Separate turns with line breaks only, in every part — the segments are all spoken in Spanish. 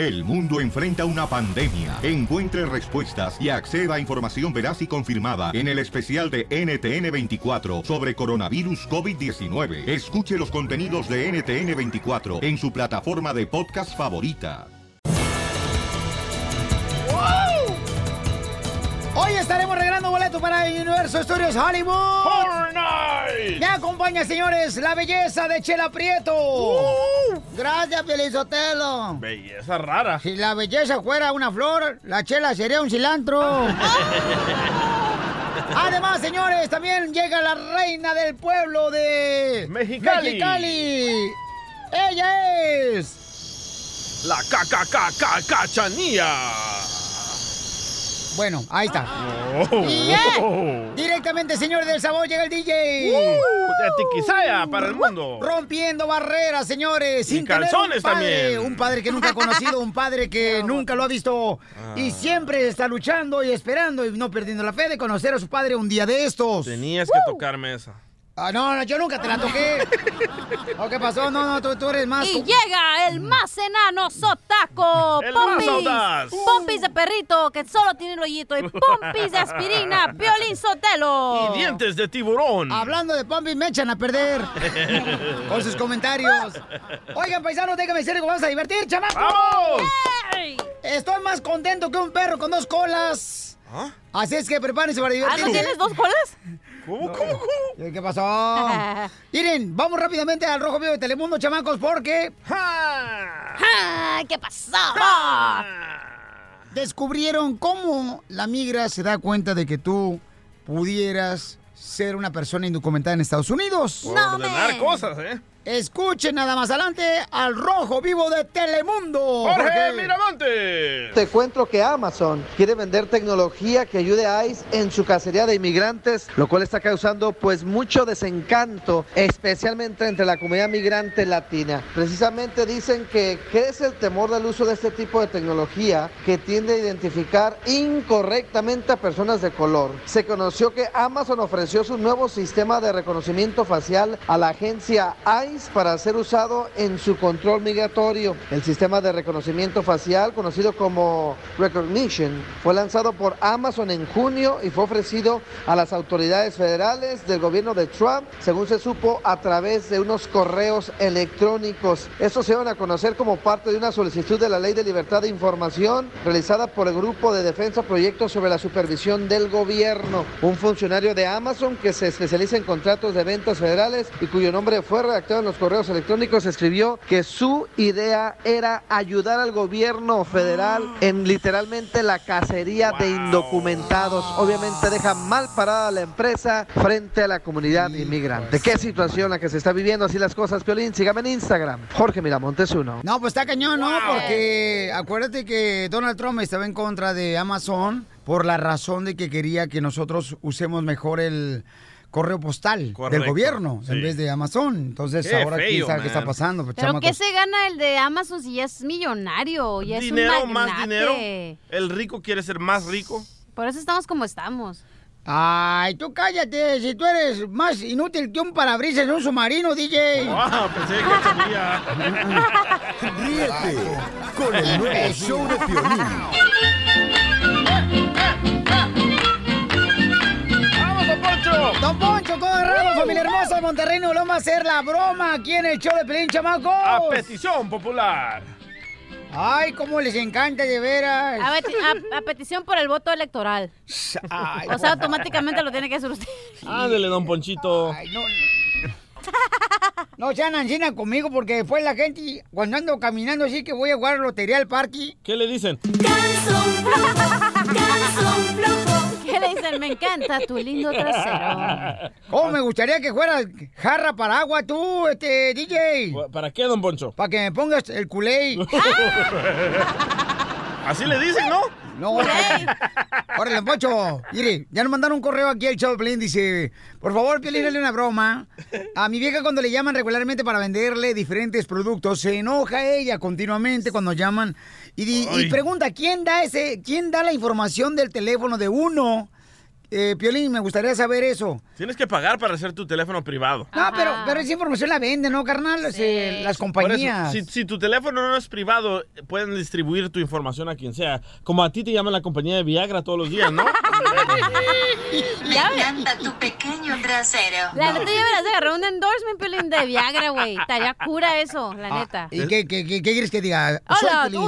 El mundo enfrenta una pandemia. Encuentre respuestas y acceda a información veraz y confirmada en el especial de NTN24 sobre coronavirus COVID-19. Escuche los contenidos de NTN24 en su plataforma de podcast favorita.
Hoy estaremos regalando boleto para Universo Studios Hollywood. Me acompaña, señores, la belleza de Chela Prieto. Gracias, Felizotelo.
Belleza rara.
Si la belleza fuera una flor, la Chela sería un cilantro. Además, señores, también llega la reina del pueblo de
Mexicali.
Mexicali. Ella es.
La KKK Cachanía.
Bueno, ahí está.
Oh.
Y Directamente, señores del sabor, llega el DJ.
Uh, de Tiquisaya para el mundo.
Rompiendo barreras, señores.
Y
sin tener
calzones
un padre,
también.
Un padre que nunca ha conocido, un padre que nunca lo ha visto
Ah.
y siempre está luchando y esperando y no perdiendo la fe de conocer a su padre un día de estos.
Tenías que tocarme esa.
Ah, no, no, yo nunca te la toqué. ¿O qué pasó? No, no, tú, tú eres más.
Y llega el más enano sotaco.
El más
Pompis.
audaz.
Pompis de perrito que solo tiene el hoyito. Y pompis de aspirina. Violín Sotelo.
Y dientes de tiburón.
Hablando de Pompis, me echan a perder con sus comentarios. Oigan, paisanos, déjame decirles que vamos a divertir, chamacos.
¡Vamos!
Estoy más contento que un perro con dos colas.
¿Ah?
Así es que prepárense para
¿Ah,
divertirse.
no tienes dos colas?
¿Cómo, cómo, cómo?
¿Qué pasó? Miren, vamos rápidamente al Rojo Vivo de Telemundo, chamacos, porque
¡Ja!
¡Ay, qué pasó!
descubrieron cómo la migra se da cuenta de que tú pudieras ser una persona indocumentada en Estados Unidos.
Por
No,
ordenar cosas, ¿eh?
Escuchen nada más adelante al Rojo Vivo de Telemundo.
¡Jorge
porque-
Miramonte!
Te cuento que Amazon quiere vender tecnología que ayude a ICE en su cacería de inmigrantes, lo cual está causando pues mucho desencanto, especialmente entre la comunidad migrante latina. Precisamente dicen que crece el temor del uso de este tipo de tecnología que tiende a identificar incorrectamente a personas de color. Se conoció que Amazon ofreció su nuevo sistema de reconocimiento facial a la agencia ICE para ser usado en su control migratorio. El sistema de reconocimiento facial, conocido como Recognition, fue lanzado por Amazon en junio y fue ofrecido a las autoridades federales del gobierno de Trump, según se supo a través de unos correos electrónicos. Estos se van a conocer como parte de una solicitud de la Ley de Libertad de Información realizada por el Grupo de Defensa Proyectos sobre la Supervisión del Gobierno. Un funcionario de Amazon que se especializa en contratos de ventas federales y cuyo nombre fue redactado en los correos electrónicos escribió que su idea era ayudar al gobierno federal en literalmente la cacería de indocumentados. Obviamente deja mal parada a la empresa frente a la comunidad inmigrante. ¿Qué situación la que se está viviendo así las cosas, Piolín? Sígame en Instagram. Jorge Miramontes uno.
No, pues está cañón, ¿no? Porque acuérdate que Donald Trump estaba en contra de Amazon por la razón de que quería que nosotros usemos mejor el correo postal del gobierno
sí.
en vez de Amazon. Entonces,
Qué
ahora quién sabe qué está pasando. pues,
¿Pero
chamacos.
qué se gana el de Amazon si ya es millonario? Ya
dinero,
es un
más
magnate?
dinero. El rico quiere ser más rico.
Por eso estamos como estamos.
Ay, tú cállate, si tú eres más inútil que un parabrisas en un submarino, DJ.
¡Ah! Pensé que.
Ríete con el nuevo show de Piolín.
Poncho!
Don Poncho, todo agarrado, familia hermosa de Monterrey, nos vamos a hacer la broma aquí en el show de Pelín, chamacos.
A petición popular.
Ay, cómo les encanta, de veras.
A, a- a petición por el voto electoral.
Ay,
O sea, automáticamente lo tiene que hacer usted.
Ándele, don Ponchito.
Ay, no. No sean ancina conmigo porque después la gente, cuando ando caminando así que voy a jugar lotería al parque,
¿Qué le dicen?
¿Qué le dicen? Me encanta tu lindo trasero.
¿cómo me gustaría que fueras jarra para agua tú, este DJ?
¿Para qué, don Poncho?
Para que me pongas el culé.
Así le dicen, ¿no?
No, órale, Poncho. Mire, ya nos mandaron un correo aquí al show Pelín. Dice, por favor, Piolín, dale una broma. A mi vieja cuando le llaman regularmente para venderle diferentes productos, se enoja ella continuamente cuando llaman y, y pregunta, ¿quién da ese, quién da la información del teléfono de uno? Eh, Piolín, me gustaría saber eso.
Tienes que pagar para hacer tu teléfono privado.
No, pero, pero esa información la venden, ¿no, carnal? Eh, las
eso,
compañías.
si, si tu teléfono no es privado, pueden distribuir tu información a quien sea. Como a ti te llaman la compañía de Viagra todos los días, ¿no?
Le encanta tu pequeño trasero.
La neta, ya verás de agarrar un endorsement, Piolín, de Viagra, güey. Estaría cura eso, la neta.
Ah, ¿Y qué, qué, qué- qué quieres que diga? Soy
Hola,
Piolín.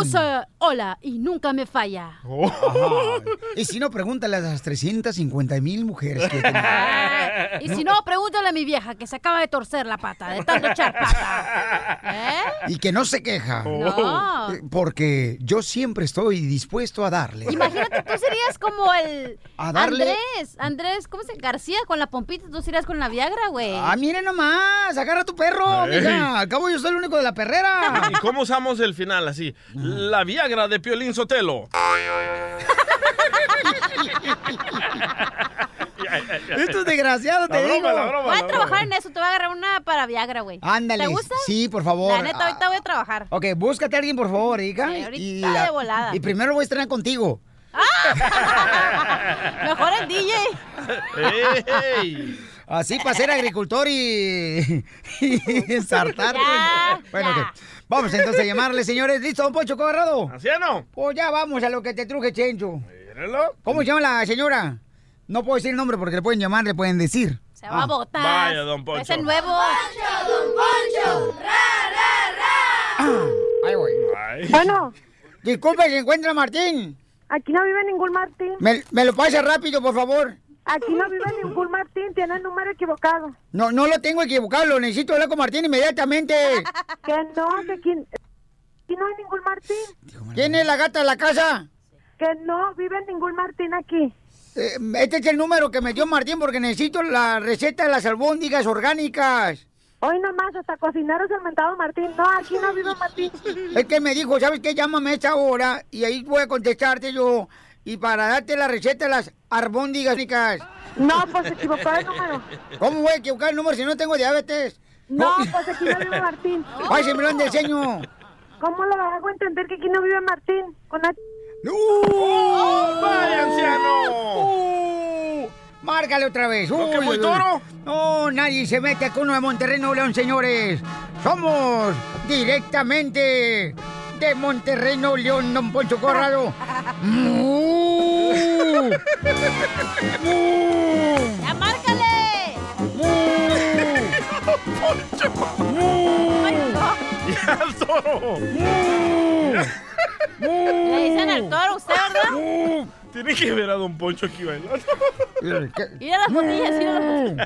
Hola, y nunca me falla.
Ajá. Y si no, pregúntale a las 350 mil mujeres que.
Y si no, pregúntale a mi vieja que se acaba de torcer la pata, de tanto echar pata. ¿Eh?
Y que no se queja.
No.
Porque yo siempre estoy dispuesto a darle.
Imagínate, tú serías como el
¿A darle?
Andrés, Andrés, ¿cómo se García con la pompita? Tú serías con la Viagra, güey.
Ah, mire nomás, agarra a tu perro,
Ey.
mija. Al cabo yo soy el único de la perrera.
¿Y cómo usamos el final así? La Viagra de Piolín Sotelo.
Estos desgraciados, te
broma,
digo.
la broma,
Voy a trabajar en eso, te voy a agarrar una para Viagra, güey.
Ándale.
¿Te gusta?
Sí, por favor.
La neta, ahorita voy a trabajar.
Ok, búscate a alguien, por favor, Erika.
Sí, ahorita
y,
de volada.
y primero voy a estrenar contigo.
Mejor el DJ.
¡Ey!
Así para ser agricultor y, y ensartar.
Ya,
bueno,
ya.
ok. Vamos entonces a llamarle, señores. ¿Listo, don Poncho Corrado?
¿Anciano?
Pues ya vamos a lo que te truje, Chencho.
Míralo.
¿Cómo se llama la señora? No puedo decir el nombre porque le pueden llamar, le pueden decir.
Se va a botar.
Vaya, don Poncho.
Es el nuevo.
Ay, güey.
Ay.
Bueno,
Disculpe, ¿se encuentra Martín?
aquí no vive ningún Martín.
¿Me, me lo pasa rápido, por favor?
Aquí no vive ningún Martín, tiene el número equivocado.
No, no lo tengo equivocado, lo necesito hablar con Martín inmediatamente.
Que no, que aquí, aquí no hay ningún Martín.
¿Quién es la gata de la casa?
Que no vive ningún Martín aquí.
Eh, este es el número que me dio Martín porque necesito la receta de las albóndigas orgánicas.
Hoy nomás, hasta cocinero es el mentado Martín. No, aquí no vive Martín.
Es que me dijo, ¿sabes qué? Llámame a esta hora y ahí voy a contestarte yo. Y para darte la receta de las albóndigas orgánicas.
No, pues se equivocó el número.
¿Cómo voy a equivocar el número si no tengo diabetes?
No, pues aquí no vive Martín.
Ay, se me lo enseño.
¿Cómo le hago entender que aquí no vive Martín? Con la-
¡No!
¡Vaya, anciano!
¡Uh! Márcale otra vez.
¿No que
Uy,
muy
uy,
toro?
uy. No, nadie se mete con uno de Monterrey, Nuevo León, señores. Somos directamente de Monterrey, Nuevo León, don Poncho Corrado. ¡Mu! ¡Mu!
¡Ya márcale! Ay, no.
¡Ya, el toro!
Le dicen al toro, ¿usted, verdad?
Tiene que ver a Don Poncho aquí bailando.
Mira las botellas, mira las.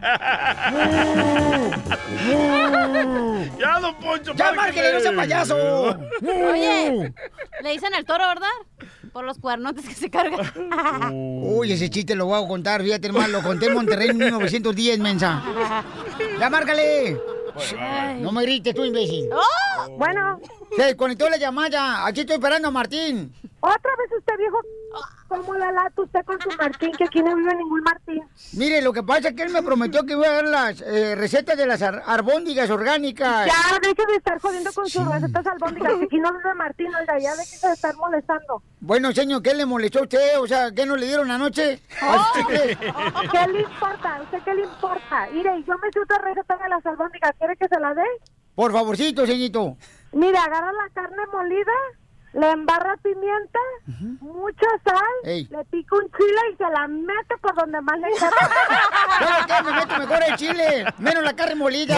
¡Ya, Don Poncho!
¡Ya
márquele!
márquele, no sea payaso!
Oye, le dicen al toro, ¿verdad? Por los cuernotes que se cargan.
Uy, ese chiste lo voy a contar, fíjate, hermano, lo conté en Monterrey en 1910, mensa. ¡Ya márcale!
Ay.
No me grites tú, imbécil.
¡Oh!
Bueno,
Se desconectó la llamada. Aquí estoy esperando a Martín.
Otra vez usted viejo. ¿Cómo la lata usted con su Martín? Que aquí no vive ningún Martín.
Mire, lo que pasa es que él me prometió que iba a dar las eh, recetas de las ar- arbóndigas orgánicas.
Ya, deje de estar jodiendo con sus recetas albóndigas. que Aquí no vive Martín, oiga, ya deje de estar molestando.
Bueno, señor, ¿qué le molestó a usted? O sea, ¿qué no le dieron anoche? ¿A su chicle?
¿Qué le importa? ¿A usted qué le importa? Mire, yo me sé otra receta de las albóndigas. ¿Quiere que se la dé?
Por favorcito, señorito.
Mire, agarra la carne molida, le embarra pimienta, mucha sal,
Ey.
le pica un chile y se la mete por donde más le quepa.
¿Sabe qué? Me meto mejor el chile, menos la carne molida.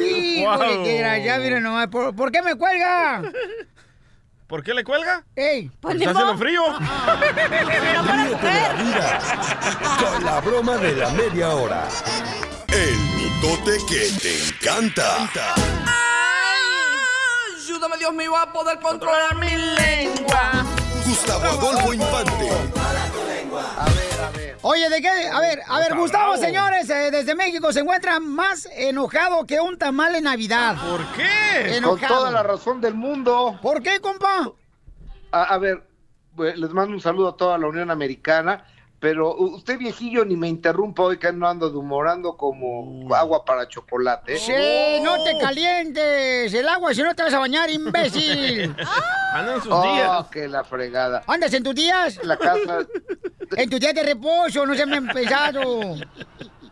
Híjole,
Wow.
qué desgraciado, mira nomás. ¿Por, por qué me cuelga?
¿Por qué le cuelga?
¡Ey!
Pues
¿Está haciendo frío?
Pero para
Ríete de la vida con la broma de la media hora. El mitote que te encanta.
Ayúdame, Dios mío, a poder controlar mi lengua.
Gustavo Adolfo Infante.
Oye, ¿de qué? A ver, a ver, Gustavo, señores, eh, desde México se encuentra más enojado que un tamal en Navidad.
¿Por qué?
Enojado.
Con toda la razón del mundo.
¿Por qué, compa?
A, a ver, pues, les mando un saludo a toda la Unión Americana.
Pero usted viejillo ni me interrumpa hoy que no ando de humorando como agua para chocolate. ¿eh?
Sí, no te calientes el agua si no te vas a bañar, imbécil.
Anda en sus
Oh,
días.
que la fregada.
¿Andas en tus días?
La casa,
En tus días de reposo, no se me han pensado.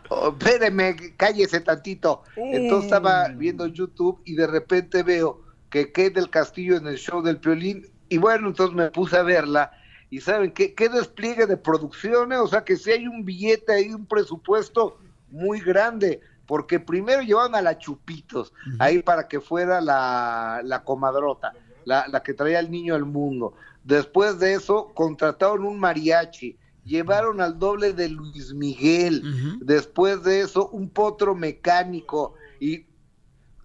oh, espéreme, cállese tantito. Entonces estaba viendo YouTube y de repente veo que Kate del Castillo en el show del Piolín y bueno, entonces me puse a verla y saben qué, qué despliegue de producciones, o sea que si hay un billete ahí, un presupuesto muy grande, porque primero llevaban a la Chupitos ahí para que fuera la, la comadrota, la, la que traía al niño al mundo. Después de eso contrataron un mariachi, llevaron al doble de Luis Miguel, después de eso un potro mecánico y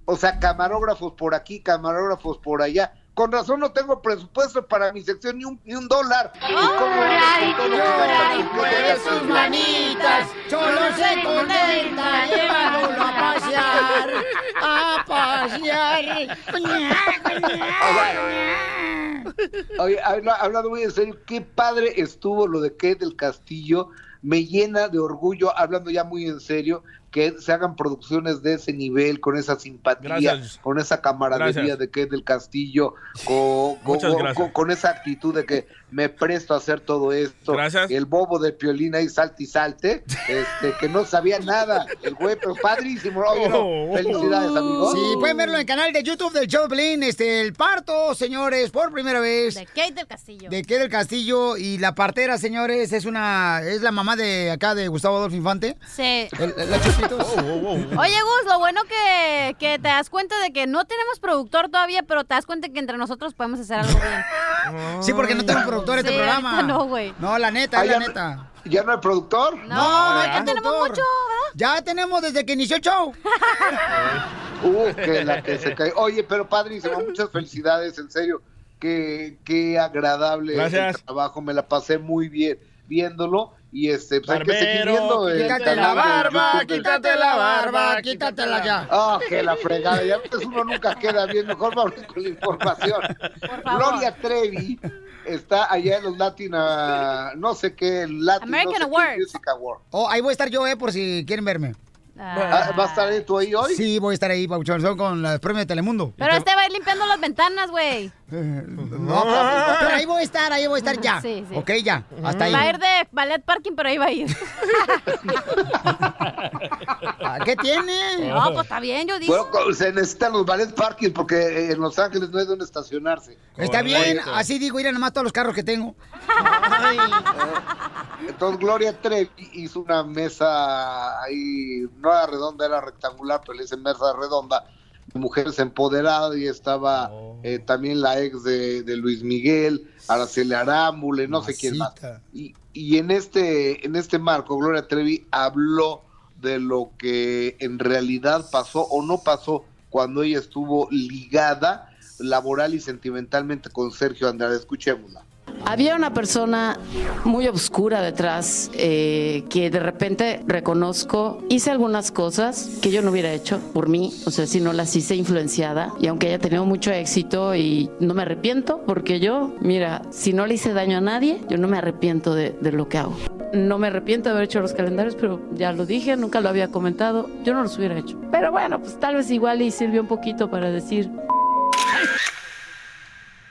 o sea, camarógrafos por aquí, camarógrafos por allá. Con razón no tengo presupuesto para mi sección ni un, ni un dólar. ¿Y cómo
Ay,
con todo lo que
llora
gasta
y
por
mueve
qué
sus manitas, solo se conecta llevándolo a pasear, a pasear.
Oye, habla- hablando muy en serio, qué padre estuvo lo de Kate del Castillo. Me llena de orgullo, hablando ya muy en serio, que se hagan producciones de ese nivel, con esa simpatía,
Gracias.
con esa camaradería
Gracias.
de Kate del Castillo, con, con- esa actitud de que me presto a hacer todo esto.
Gracias.
El bobo de Piolín ahí salte y salte, este, que no sabía nada, el güey, pero padrísimo. No,
Oh.
felicidades, amigo.
Sí, pueden verlo en el canal de YouTube del show de Pelín, este, el parto, señores, por primera vez.
De Kate del Castillo.
De Kate del Castillo y la partera, señores, es una, es la mamá de acá de Gustavo Adolfo Infante.
Sí.
El- la
Oye, Gus, lo bueno que, que te das cuenta de que no tenemos productor todavía, pero te das cuenta que entre nosotros podemos hacer algo bien.
Sí, porque no tengo productor este
Sí,
programa.
no, güey.
No, la neta,
Ah,
la
ya no-
neta.
¿Ya no hay productor?
No,
No, no,
ya
hay
tenemos mucho, ¿verdad?
Ya tenemos desde que inició el show.
Uh, que la que se cae. Oye, pero padrísimo, muchas felicidades, en serio. Qué, qué agradable
Gracias.
el trabajo, me la pasé muy bien viéndolo. Y este, pues hay que seguir
Barbero,
viendo el
Quítate la barba,
YouTube
quítate la barba, quítatela ya.
Ah, que la fregada, ya ves, uno nunca queda bien, mejor vamos con la información. Gloria Trevi está allá en los Latin, ah, no sé qué, Latin,
American
no sé qué,
Awards.
Music Award.
Oh, ahí voy a estar yo, eh, por si quieren verme.
Ah, ¿Va a estar ahí tú ahí hoy?
Sí, voy a estar ahí, Pauchón, son con los premios de Telemundo.
Pero este va a ir limpiando las ventanas, güey.
No, pero, pero ahí voy a estar, ahí voy a estar ya.
Sí, sí.
Ok, ya, hasta ahí.
Va a ir de ballet parking, pero ahí va a ir.
Ah, ¿Qué tiene?
No, pues está bien, yo digo.
Bueno, se necesitan los ballet parking porque eh, en Los Ángeles no hay donde estacionarse.
Está bien, así digo, ir a nomás todos los carros que tengo.
Entonces Gloria Trevi hizo una mesa ahí, no era redonda, era rectangular, pero le dicen mesa redonda, de mujeres empoderadas y estaba eh, también la ex de, de Luis Miguel, Araceli Arámbule, no sé quién más. Y, y en este en este marco Gloria Trevi habló de lo que en realidad pasó o no pasó cuando ella estuvo ligada laboral y sentimentalmente con Sergio Andrade. Escuchémosla.
Había una persona muy oscura detrás eh, que de repente reconozco, hice algunas cosas que yo no hubiera hecho por mí, o sea, si no las hice influenciada y aunque haya tenido mucho éxito y no me arrepiento porque yo, mira, si no le hice daño a nadie, yo no me arrepiento de, de lo que hago. No me arrepiento de haber hecho los calendarios, pero ya lo dije, nunca lo había comentado, yo no los hubiera hecho. Pero bueno, pues tal vez igual y sirvió un poquito para decir,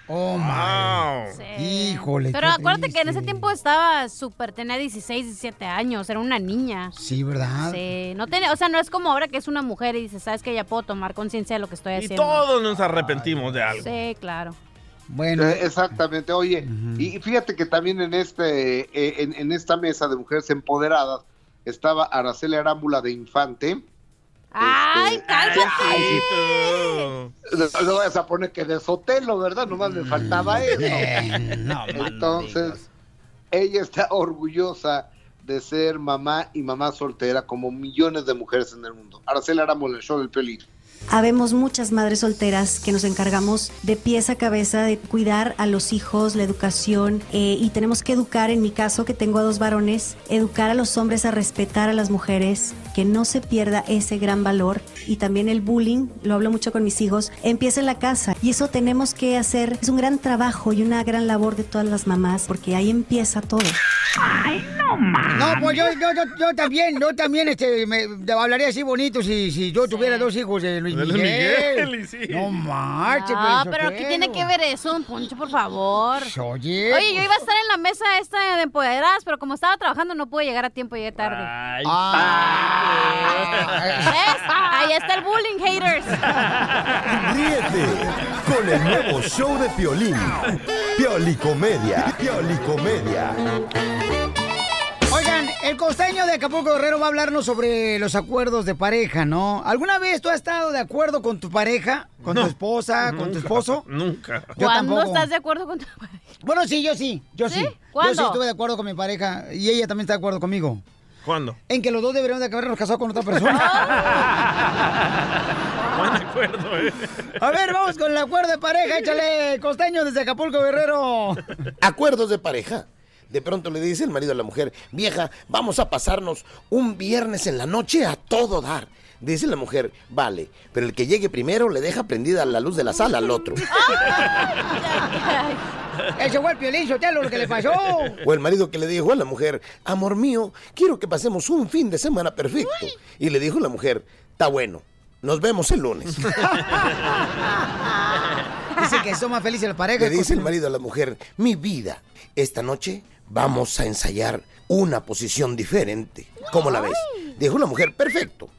Oh, my.
Wow.
Sí.
Híjole.
Pero
qué
acuérdate que en ese tiempo estaba súper, tenía 16, 17 años, era una niña.
Sí, ¿verdad?
Sí, no tenía, o sea, no es como ahora que es una mujer y dices, sabes que ya puedo tomar conciencia de lo que estoy
Y
haciendo.
todos nos arrepentimos de algo.
Sí, claro.
Bueno,
Eh, exactamente, oye, y fíjate que también en este, eh, en, en esta mesa de mujeres empoderadas estaba Araceli Arámbula de Infante.
¡Ay,
Este,
cállate!
Ay, tú.
No, vayas a poner que de Sotelo, ¿verdad? Nomás me faltaba eso.
eh, no,
Entonces, ella está orgullosa de ser mamá y mamá soltera como millones de mujeres en el mundo. Araceli Arámbula, el show del Pelín.
Habemos muchas madres solteras que nos encargamos de pies a cabeza de cuidar a los hijos, la educación eh, y tenemos que educar, en mi caso que tengo a dos varones, educar a los hombres a respetar a las mujeres, que no se pierda ese gran valor y también el bullying, lo hablo mucho con mis hijos, empieza en la casa y eso tenemos que hacer, es un gran trabajo y una gran labor de todas las mamás porque ahí empieza todo.
Ay, no más. No, pues yo, yo, yo, yo también, yo también este, me, hablaría así bonito si, si yo tuviera dos hijos de Luis Miguel.
Luis Miguel, y sí.
No marches,
No,
Piolín
pero ¿qué tiene que ver eso, don Poncho, por favor?
Oye.
Oye, yo iba a estar en la mesa esta de empoderadas, pero como estaba trabajando no pude llegar a tiempo, llegué tarde. ¿Ves? Ahí está el bullying, haters.
Ríete con el nuevo show de Piolín. Piolicomedia. Piolicomedia.
El costeño de Acapulco Guerrero va a hablarnos sobre los acuerdos de pareja, ¿no? ¿Alguna vez tú has estado de acuerdo con tu pareja? ¿Con tu esposa? ¿Con tu esposo?
Nunca.
Yo
¿Cuándo
tampoco.
estás de acuerdo con tu pareja?
Bueno, sí, yo sí, yo sí.
¿Sí?
Yo
¿Cuándo?
sí estuve de acuerdo con mi pareja y ella también está de acuerdo conmigo.
¿Cuándo?
En que los dos deberíamos de habernos casado con otra persona.
Buen acuerdo, ¿eh?
A ver, vamos con el acuerdo de pareja. Échale, costeño desde Acapulco Guerrero.
Acuerdos de pareja. De pronto le dice el marido a la mujer, vieja, vamos a pasarnos un viernes en la noche a todo dar. Dice la mujer, vale, pero el que llegue primero le deja prendida la luz de la sala al otro.
Ese fue el piolín, lo que le pasó.
O el marido que le dijo a la mujer, amor mío, quiero que pasemos un fin de semana perfecto. Y le dijo la mujer, está bueno, nos vemos el lunes.
Dice que son más felices la pareja.
Le dice el marido a la mujer, mi vida, esta noche vamos a ensayar una posición diferente. ¿Cómo la ves? Dijo la mujer, perfecto.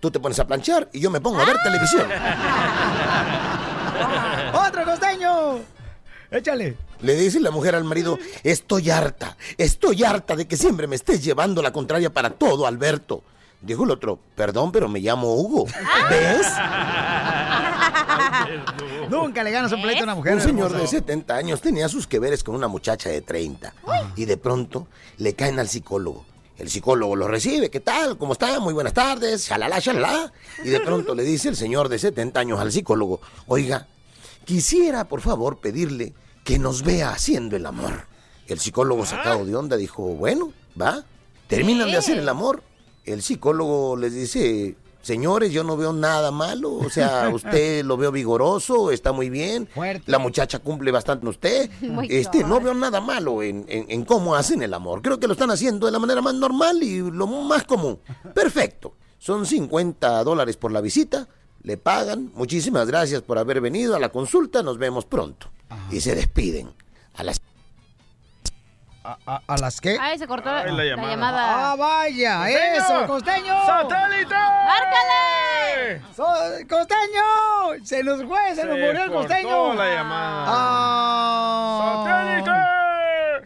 Tú te pones a planchar y yo me pongo a ver televisión.
¡Otro costeño! Échale.
Le dice la mujer al marido, estoy harta, estoy harta de que siempre me estés llevando la contraria para todo, Alberto. Dijo el otro, perdón, pero me llamo Hugo. ¿Ves?
Nunca le ganas un pleito a una mujer.
Un señor
hermoso.
de 70 años tenía sus que veres con una muchacha de 30 y de pronto le caen al psicólogo. El psicólogo lo recibe, ¿qué tal? ¿Cómo está? Muy buenas tardes, shalala, shalala. Y de pronto le dice el señor de 70 años al psicólogo, oiga, quisiera por favor pedirle que nos vea haciendo el amor. El psicólogo sacado de onda dijo, bueno, va, terminan de hacer el amor. El psicólogo les dice, señores, yo no veo nada malo, o sea, usted lo veo vigoroso, está muy bien, la muchacha cumple bastante usted, este,
God.
no veo nada malo en, en- en cómo hacen el amor, creo que lo están haciendo de la manera más normal y lo más común. Perfecto, son 50 dólares por la visita, le pagan, muchísimas gracias por haber venido a la consulta, nos vemos pronto. Y se despiden. A las
¿A, a las qué?
Ay, se cortó la,
Ay, la
la
llamada.
llamada.
¡Ah, vaya!
¡Costeño!
¡Eso, costeño!
¡Satélite!
¡Márcale!
So- ¡Costeño! ¡Se nos fue! ¡Se, nos murió el costeño!
la llamada.
¡Ah!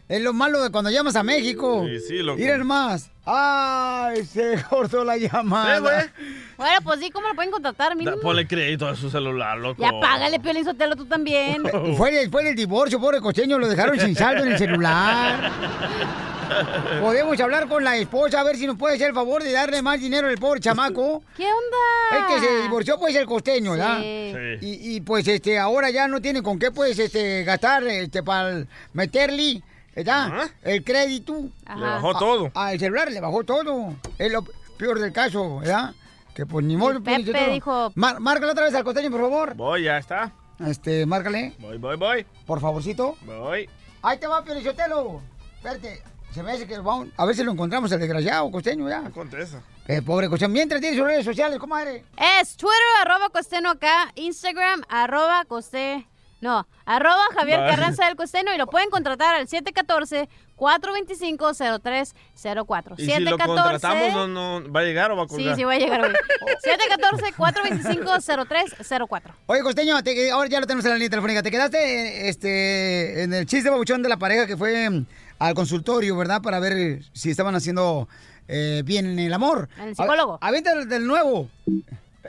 Es lo malo de cuando llamas a México.
Sí, sí, loco.
Miren más. ¡Ay! Se cortó la llamada.
Sí, güey.
Bueno, pues sí, ¿cómo lo pueden contratar?
Da-. Ponle crédito a su celular, loco.
Ya págale, Piolín Sotelo, tú también.
Fue después del divorcio, pobre costeño, lo dejaron sin saldo en el celular. Podemos hablar con la esposa a ver si nos puede hacer el favor de darle más dinero al pobre chamaco.
¿Qué onda?
El que se divorció pues el costeño, ¿verdad?
Sí.
Y, y, pues este ahora ya no tiene con qué pues este gastar este para meterle, ¿verdad? El crédito.
Le bajó todo.
A- Al celular le bajó todo. Es lo peor del caso, ¿verdad? Que pues ni modo.
Pepe
pues, todo.
dijo-
Mar- márcale otra vez al costeño, por favor.
Voy, ya está.
Este, márcale.
Voy, voy, voy.
Por favorcito.
Voy.
Ahí te va, Piolichotelo. Espérate. Se me hace que vamos. A ver si lo encontramos el desgraciado costeño ya.
Contesta.
Eh, pobre costeño. Mientras tiene sus redes sociales, comadre.
Es Twitter, arroba costeno acá, Instagram, arroba coste... No, arroba Javier
Vale.
Carranza del Costeno y lo pueden contratar al 714-425-0304.
Y si lo contratamos, no, no, ¿va a llegar o va a
Sí,
colgar?
sí va a llegar hoy. 714-425-0304.
Oye, Costeño, te- ahora ya lo tenemos en la línea telefónica. Te quedaste este, en el chiste babuchón de la pareja que fue mm, al consultorio, ¿verdad? Para ver si estaban haciendo eh, bien en el amor.
El psicólogo.
A- Avienta el del nuevo.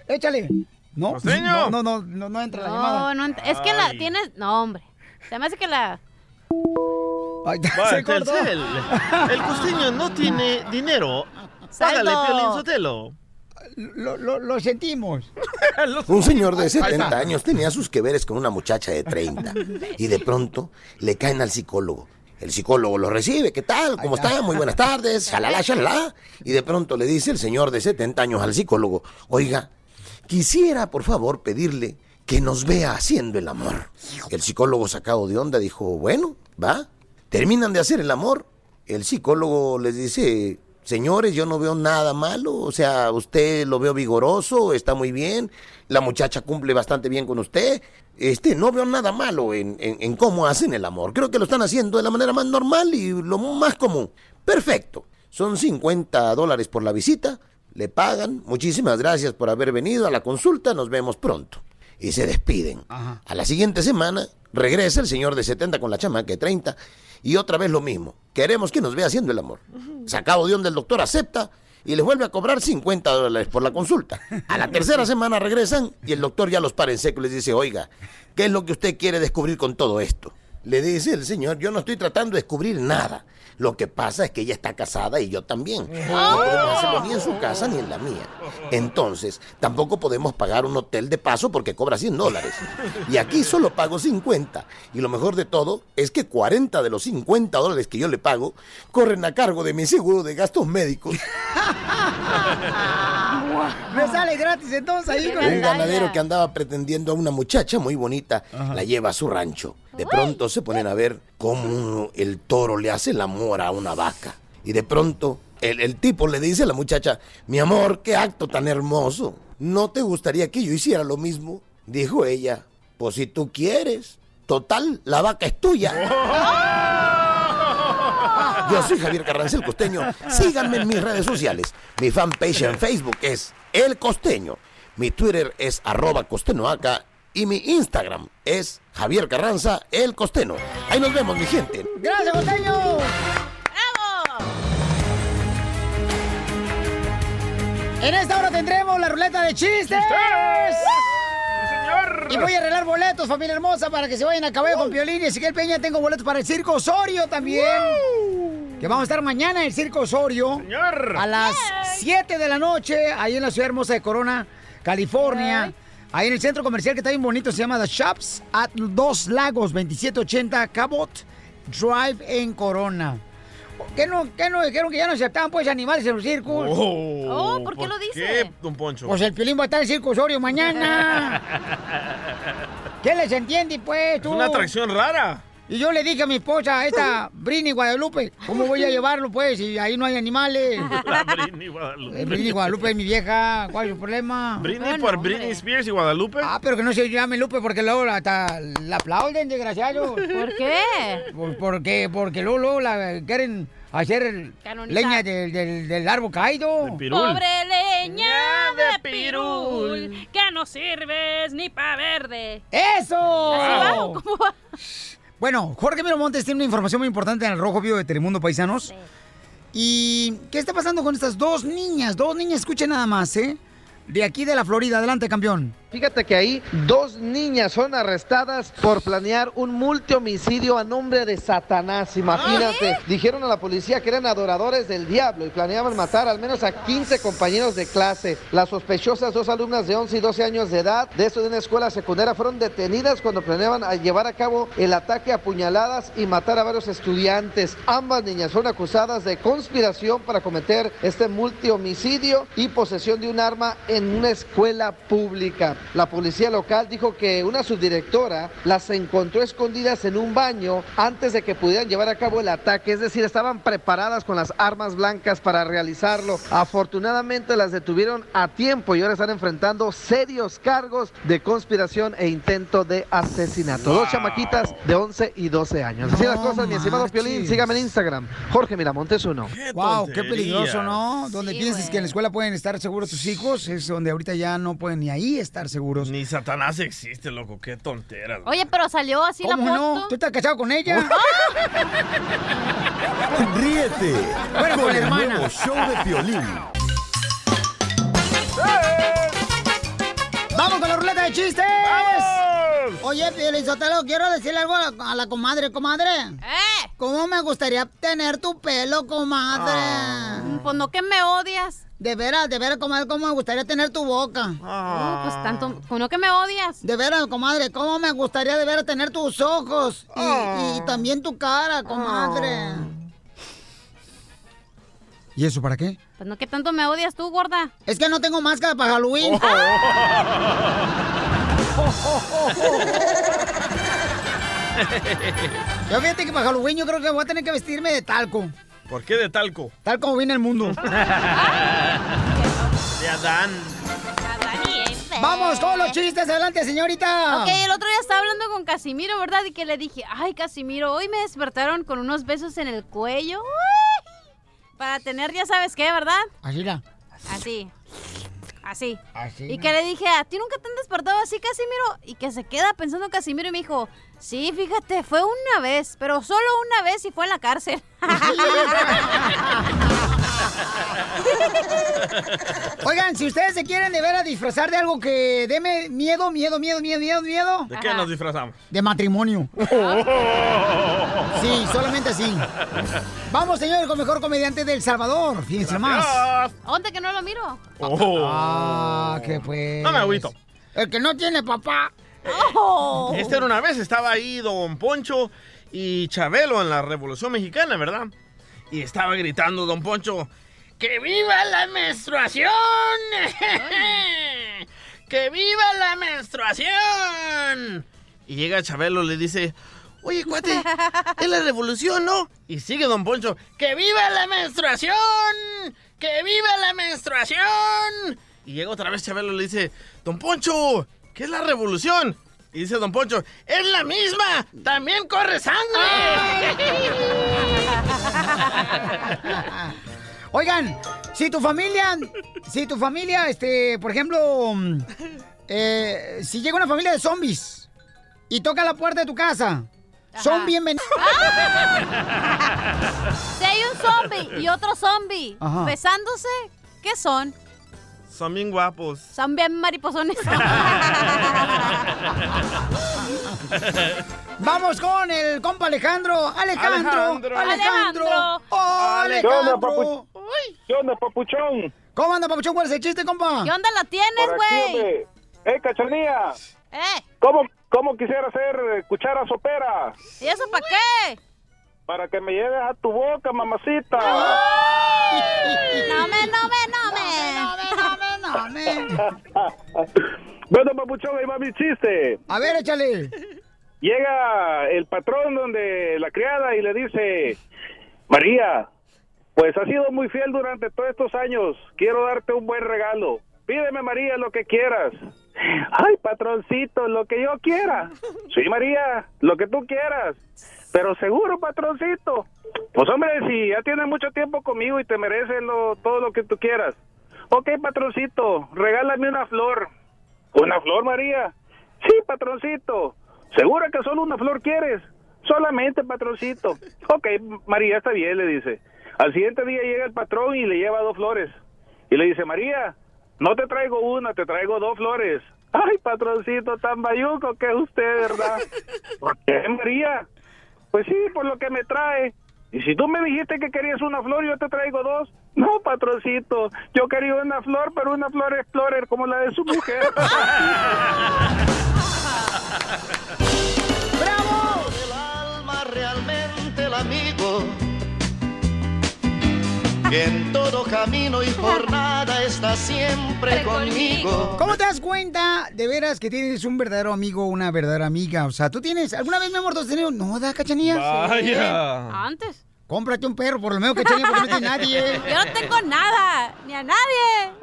Échale. No,
Costeño.
no, no, no, no, no entra la
No,
llamada.
no, ent- es que la tienes... No, hombre. Se me hace que la...
Ay, se cortó.
El costeño no tiene dinero. Págale. Piolín Sotelo.
Lo, lo- lo sentimos.
Un señor de
Ahí
70
está.
años tenía sus que veres con una muchacha de 30 y de pronto le caen al psicólogo. El psicólogo lo recibe, ¿qué tal? ¿Cómo está? Muy buenas tardes, shalala, shalala. Y de pronto le dice el señor de 70 años al psicólogo, oiga, quisiera por favor pedirle que nos vea haciendo el amor. El psicólogo sacado de onda dijo, bueno, va, terminan de hacer el amor. el psicólogo les dice, señores, yo no veo nada malo, o sea, usted lo veo vigoroso, está muy bien, la muchacha cumple bastante bien con usted, este, no veo nada malo en, en- en cómo hacen el amor, creo que lo están haciendo de la manera más normal y lo más común. Perfecto, son 50 dólares por la visita, le pagan, muchísimas gracias por haber venido a la consulta, nos vemos pronto. Y se despiden. A la siguiente semana regresa el señor de 70 con la chamaca de 30 y otra vez lo mismo. Queremos que nos vea haciendo el amor. Sacado de donde el doctor acepta y les vuelve a cobrar 50 dólares por la consulta. A la tercera semana regresan y el doctor ya los para en seco y les dice, oiga, ¿qué es lo que usted quiere descubrir con todo esto? Le dice el señor, yo no estoy tratando de descubrir nada. Lo que pasa es que ella está casada y yo también. No podemos hacerlo ni en su casa ni en la mía. Entonces, tampoco podemos pagar un hotel de paso porque cobra 100 dólares. Y aquí solo pago 50. Y lo mejor de todo es que 40 de los 50 dólares que yo le pago corren a cargo de mi seguro de gastos médicos.
Me sale gratis entonces ahí con
Un ganadero que andaba pretendiendo a una muchacha muy bonita la lleva a su rancho. De pronto se ponen a ver cómo el toro le hace el amor a una vaca. Y de pronto el, el tipo le dice a la muchacha, mi amor, qué acto tan hermoso. ¿No te gustaría que yo hiciera lo mismo? Dijo ella, pues si tú quieres. Total, la vaca es tuya. Yo soy Javier Carranza el Costeño. Síganme en mis redes sociales. Mi fanpage en Facebook es El Costeño. Mi Twitter es arroba costeñoaca. Y mi Instagram es Javier Carranza el Costeño. Ahí nos vemos, mi gente.
¡Gracias, costeño! En esta hora tendremos la ruleta de chistes. Y voy a arreglar boletos, familia hermosa, para que se vayan a caballo con Piolín y Ezequiel Peña. Tengo boletos para el Circo Osorio también. Que vamos a estar mañana en el Circo Osorio. A las 7 de la noche, ahí en la ciudad hermosa de Corona, California. Ahí en el centro comercial que está bien bonito, se llama The Shops at Dos Lagos, 2780 Cabot Drive en Corona. ¿Qué no, qué no dijeron que ya no aceptaban pues animales en los circos?
Oh, ¿por qué lo dice? ¿Qué, don Poncho?
Pues el Piolín va a estar en el Circo Osorio mañana. ¿Qué les entiende, pues, tú?
Es una atracción rara.
Y yo le dije a mi esposa, esta Brini Guadalupe, ¿cómo voy a llevarlo, pues, si ahí no hay animales?
La Britney Guadalupe.
Eh, Britney Guadalupe es mi vieja, ¿cuál es el problema?
Britney por Britney Spears y Guadalupe.
Ah, pero que no se llame Lupe porque luego la, hasta la aplauden, desgraciados.
¿Por qué?
Por- porque, porque luego, luego la quieren hacer
Canonizar.
leña del, del, del árbol caído.
Pobre leña de pirul, que no sirves ni pa' verde.
¡Eso!
¿Así va? ¿O ¿Cómo va?
Bueno, Jorge Miramontes tiene una información muy importante en el Rojo Vivo de Telemundo Paisanos. ¿Y qué está pasando con estas dos niñas? Dos niñas, escuchen nada más, ¿eh? De aquí de la Florida. Adelante, campeón.
Fíjate que ahí dos niñas son arrestadas por planear un multihomicidio a nombre de Satanás. Imagínate. Dijeron a la policía que eran adoradores del diablo y planeaban matar al menos a 15 compañeros de clase. Las sospechosas, dos alumnas de 11 y 12 años de edad, de eso de una escuela secundaria, fueron detenidas cuando planeaban a llevar a cabo el ataque a puñaladas y matar a varios estudiantes. Ambas niñas fueron acusadas de conspiración para cometer este multihomicidio y posesión de un arma en una escuela pública. La policía local dijo que una subdirectora las encontró escondidas en un baño antes de que pudieran llevar a cabo el ataque, es decir, estaban preparadas con las armas blancas para realizarlo. Afortunadamente las detuvieron a tiempo y ahora están enfrentando serios cargos de conspiración e intento de asesinato. Dos chamaquitas de 11 y 12 años. Así
No
las cosas, mi estimado Piolín, sígame en Instagram, Jorge Miramontes uno.
Wow, qué peligroso, ¿no? Donde pienses que en la escuela pueden estar seguros tus hijos, es donde ahorita ya no pueden ni ahí estar seguros.
Ni Satanás existe, loco. Qué tonteras.
Oye, pero salió así la
¿Cómo
foto.
no? ¿Tú estás casado con ella?
Ríete
Bueno, con
con
la
el
hermana.
nuevo show de Piolín.
¡Vamos con la ruleta de chistes! Oye, Pielizotelo, quiero decirle algo a la, a la comadre. Comadre,
¡Eh!
¿cómo me gustaría tener tu pelo, comadre?
Pues no que me odias.
De veras, de veras, comadre, ¿cómo me gustaría tener tu boca?
Uh, pues tanto, pues no que me odias.
De veras, comadre, ¿cómo me gustaría de veras tener tus ojos? Y,
Ah.
y también tu cara, comadre. ¿Y eso para qué?
Pues no que tanto me odias tú, gorda.
Es que no tengo máscara para Halloween. Yo fíjate que para Halloween yo creo que voy a tener que vestirme de talco.
¿Por qué de talco?
Tal como viene el mundo.
De Adán.
Vamos con los chistes, adelante, señorita.
Ok, el otro día estaba hablando con Casimiro, ¿verdad? Y que le dije, ay, Casimiro, hoy me despertaron con unos besos en el cuello. Uy, Para tener, ya sabes qué, ¿verdad?
Así la.
Así. Así.
Así.
Y que le dije, ¿a ti nunca te han despertado así, Casimiro? Y que se queda pensando Casimiro y me dijo, sí, fíjate, fue una vez, pero solo una vez y fue en la cárcel.
Oigan, si ustedes se quieren de veras disfrazar de algo que deme miedo, miedo, miedo, miedo, miedo, miedo.
¿De qué nos disfrazamos?
De matrimonio. Sí, solamente así. Vamos, señor, con mejor comediante del Salvador. Fíjense más.
¿Dónde que no lo miro?
Ah, que pues.
No me agüito.
El que no tiene papá.
Oh.
Esta era una vez, estaba ahí Don Poncho y Chabelo en la Revolución Mexicana, ¿verdad? Y estaba gritando Don Poncho, ¡Que viva la menstruación! ¡Que viva la menstruación! Y llega Chabelo, le dice, oye, cuate, es la revolución, ¿no? Y sigue Don Poncho, ¡Que viva la menstruación! ¡Que viva la menstruación! Y llega otra vez Chabelo, le dice, Don Poncho, ¿qué es la revolución? Y dice Don Poncho, ¡es la misma! ¡También corre sangre!
Oigan, si tu familia, si tu familia, este, por ejemplo, mm, eh, si llega una familia de zombies y toca la puerta de tu casa, son bienvenidos.
Si hay un zombie y otro zombie
Ajá.
besándose, ¿qué son?
Son bien guapos.
Son bien mariposones.
Vamos con el compa Alejandro. Alejandro.
Alejandro.
Alejandro.
¿Qué onda,
Alejandro.
¿Qué onda, papuchón?
¿Cómo anda, papuchón? ¿Cuál es el chiste, compa?
¿Qué onda la tienes, güey?
¡Eh, cachanilla!
¿Eh?
¿Cómo, ¿Cómo quisiera ser eh, cuchara sopera?
¿Y eso para qué?
Para que me lleves a tu boca, mamacita.
No me, no me, no me.
No, me.
bueno, papuchón, ahí va mi chiste.
A ver, échale.
Llega el patrón donde la criada y le dice, María, pues has sido muy fiel durante todos estos años. Quiero darte un buen regalo. Pídeme, María, lo que quieras. Ay, patroncito, lo que yo quiera. Sí, María, lo que tú quieras. Pero seguro, patroncito. Pues hombre, si ya tienes mucho tiempo conmigo y te mereces lo, todo lo que tú quieras. Ok, patroncito, regálame una flor. ¿Una flor, María? Sí, patroncito. ¿Segura que solo una flor quieres? Solamente, patroncito. Ok, María, está bien, le dice. Al siguiente día llega el patrón y le lleva dos flores. Y le dice, María, no te traigo una, te traigo dos flores. Ay, patroncito, tan bayuco que es usted, ¿verdad? ¿Por qué, María? Pues sí, por lo que me trae. Y si tú me dijiste que querías una flor, yo te traigo dos. No, patroncito, yo quería una flor, pero una flor explorer como la de su mujer.
¡Bravo!
El alma realmente el amigo que en todo camino y jornada está siempre conmigo.
¿Cómo te das cuenta de veras que tienes un verdadero amigo o una verdadera amiga? O sea, ¿tú tienes, alguna vez, mi amor, tú has tenido? No, da cachanía.
Vaya.
Antes.
Cómprate un perro, por lo menos cachanía, porque no tiene nadie.
Yo no tengo nada, ni a nadie.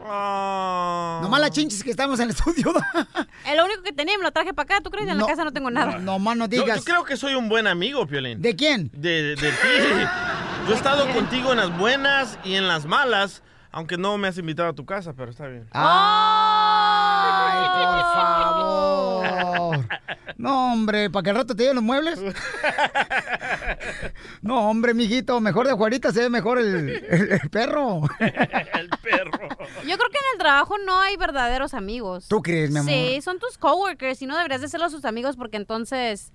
Nomás las chinches que estamos en el estudio.
Es lo único que tenía, me lo traje para acá. ¿Tú crees? En la casa no tengo nada.
No más no digas.
yo creo que soy un buen amigo, Piolín.
¿De quién?
De, de ti. Yo he estado contigo en las buenas y en las malas, aunque no me has invitado a tu casa, pero está bien.
Ay, por favor. No, hombre, ¿para que al rato te lleven los muebles? No, hombre, mijito, mejor de Juanita se ve mejor el, el- el perro.
El perro.
Yo creo que en el trabajo no hay verdaderos amigos.
¿Tú crees, mi amor?
Sí, son tus coworkers y no deberías de serlos sus amigos porque entonces,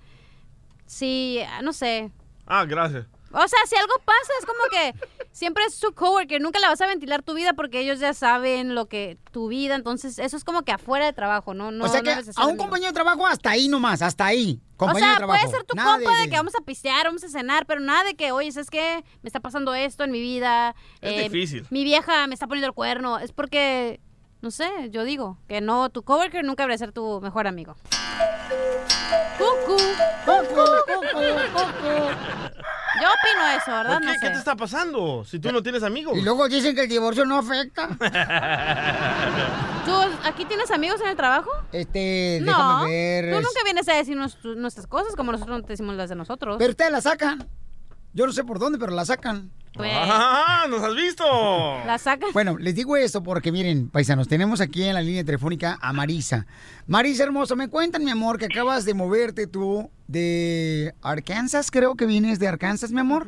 sí, no sé.
Ah, gracias.
O sea, si algo pasa, es como que siempre es tu coworker, nunca le vas a ventilar tu vida porque ellos ya saben lo que tu vida, entonces eso es como que afuera de trabajo, ¿no? no
o sea que a un compañero de trabajo hasta ahí nomás, hasta ahí.
O sea,
trabajo.
puede ser tu
Nada
compa de,
de-
que vamos a pistear, vamos a cenar, pero nada de que, oye, es que me está pasando esto en mi vida. eh,
Es difícil.
Mi vieja me está poniendo el cuerno. Es porque, no sé, yo digo que no, tu coworker nunca debería ser tu mejor amigo. Cucu.
Cucu, cucu, cucu.
Yo opino eso, ¿verdad?
¿Por qué?
No
¿Qué
sé.
te está pasando? Si tú no tienes amigos.
Y luego dicen que el divorcio no afecta.
¿Tú aquí tienes amigos en el trabajo?
Este,
no.
déjame ver.
Tú nunca vienes a decirnos nuestras cosas como nosotros no te decimos las de nosotros.
Pero ustedes la sacan. Yo no sé por dónde, pero la sacan.
¡Ah! ¡Nos has visto!
La sacan.
Bueno, les digo esto porque miren, paisanos, tenemos aquí en la línea telefónica a Marisa. Marisa hermosa, me cuentan, mi amor, que acabas de moverte tú de Arkansas, creo que vienes de Arkansas, mi amor.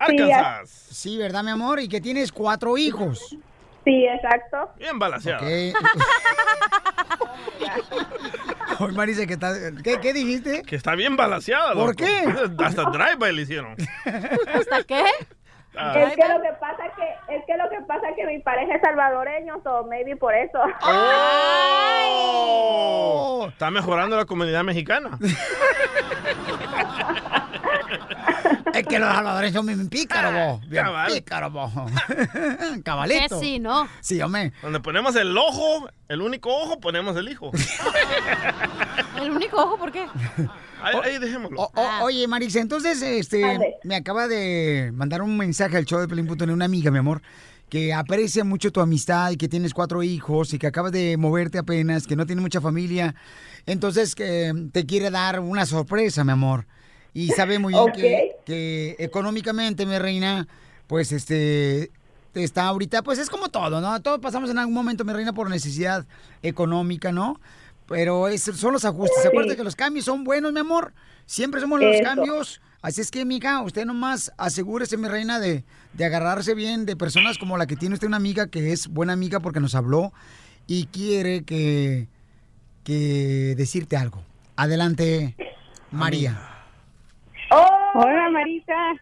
Arkansas.
Sí, ¿verdad, mi amor? Y que tienes cuatro hijos.
Sí, exacto.
Bien balanceado.
Oye, Marisa, ¿qué, está- qué, qué dijiste?
Que está bien balanceada,
¿Por
loco.
qué?
Hasta drive-by le hicieron.
¿Hasta qué?
Ah.
Es que lo que pasa que es que lo que pasa que mi pareja es salvadoreño, so maybe por eso.
¡Oh! Está mejorando la comunidad mexicana.
Es que los salvadores son bien pícaros, vos. Bien
cabal.
pícaros, vos. Cabalito.
Que sí, ¿no?
Sí, hombre.
Donde ponemos el ojo, el único ojo, ponemos el hijo.
¿El único ojo por qué?
Ahí, ahí dejémoslo.
O- o- oye, Marisa, entonces, este, me acaba de mandar un mensaje al show de Pelín.net una amiga, mi amor, que aprecia mucho tu amistad y que tienes cuatro hijos y que acabas de moverte apenas, que no tiene mucha familia. Entonces, que te quiere dar una sorpresa, mi amor. Y sabe muy bien que, económicamente, mi reina, pues, este, está ahorita, pues es como todo, ¿no? Todos pasamos en algún momento, mi reina, por necesidad económica, ¿no? Pero es- son los ajustes. ¿Se acuerda
Sí.
que los cambios son buenos, mi amor? Siempre somos los
Eso.
cambios. Así es que, mija, usted nomás asegúrese, mi reina, de, de agarrarse bien de personas como la que tiene usted una amiga que es buena amiga porque nos habló y quiere que, que decirte algo. Adelante, María.
Hola Marisa.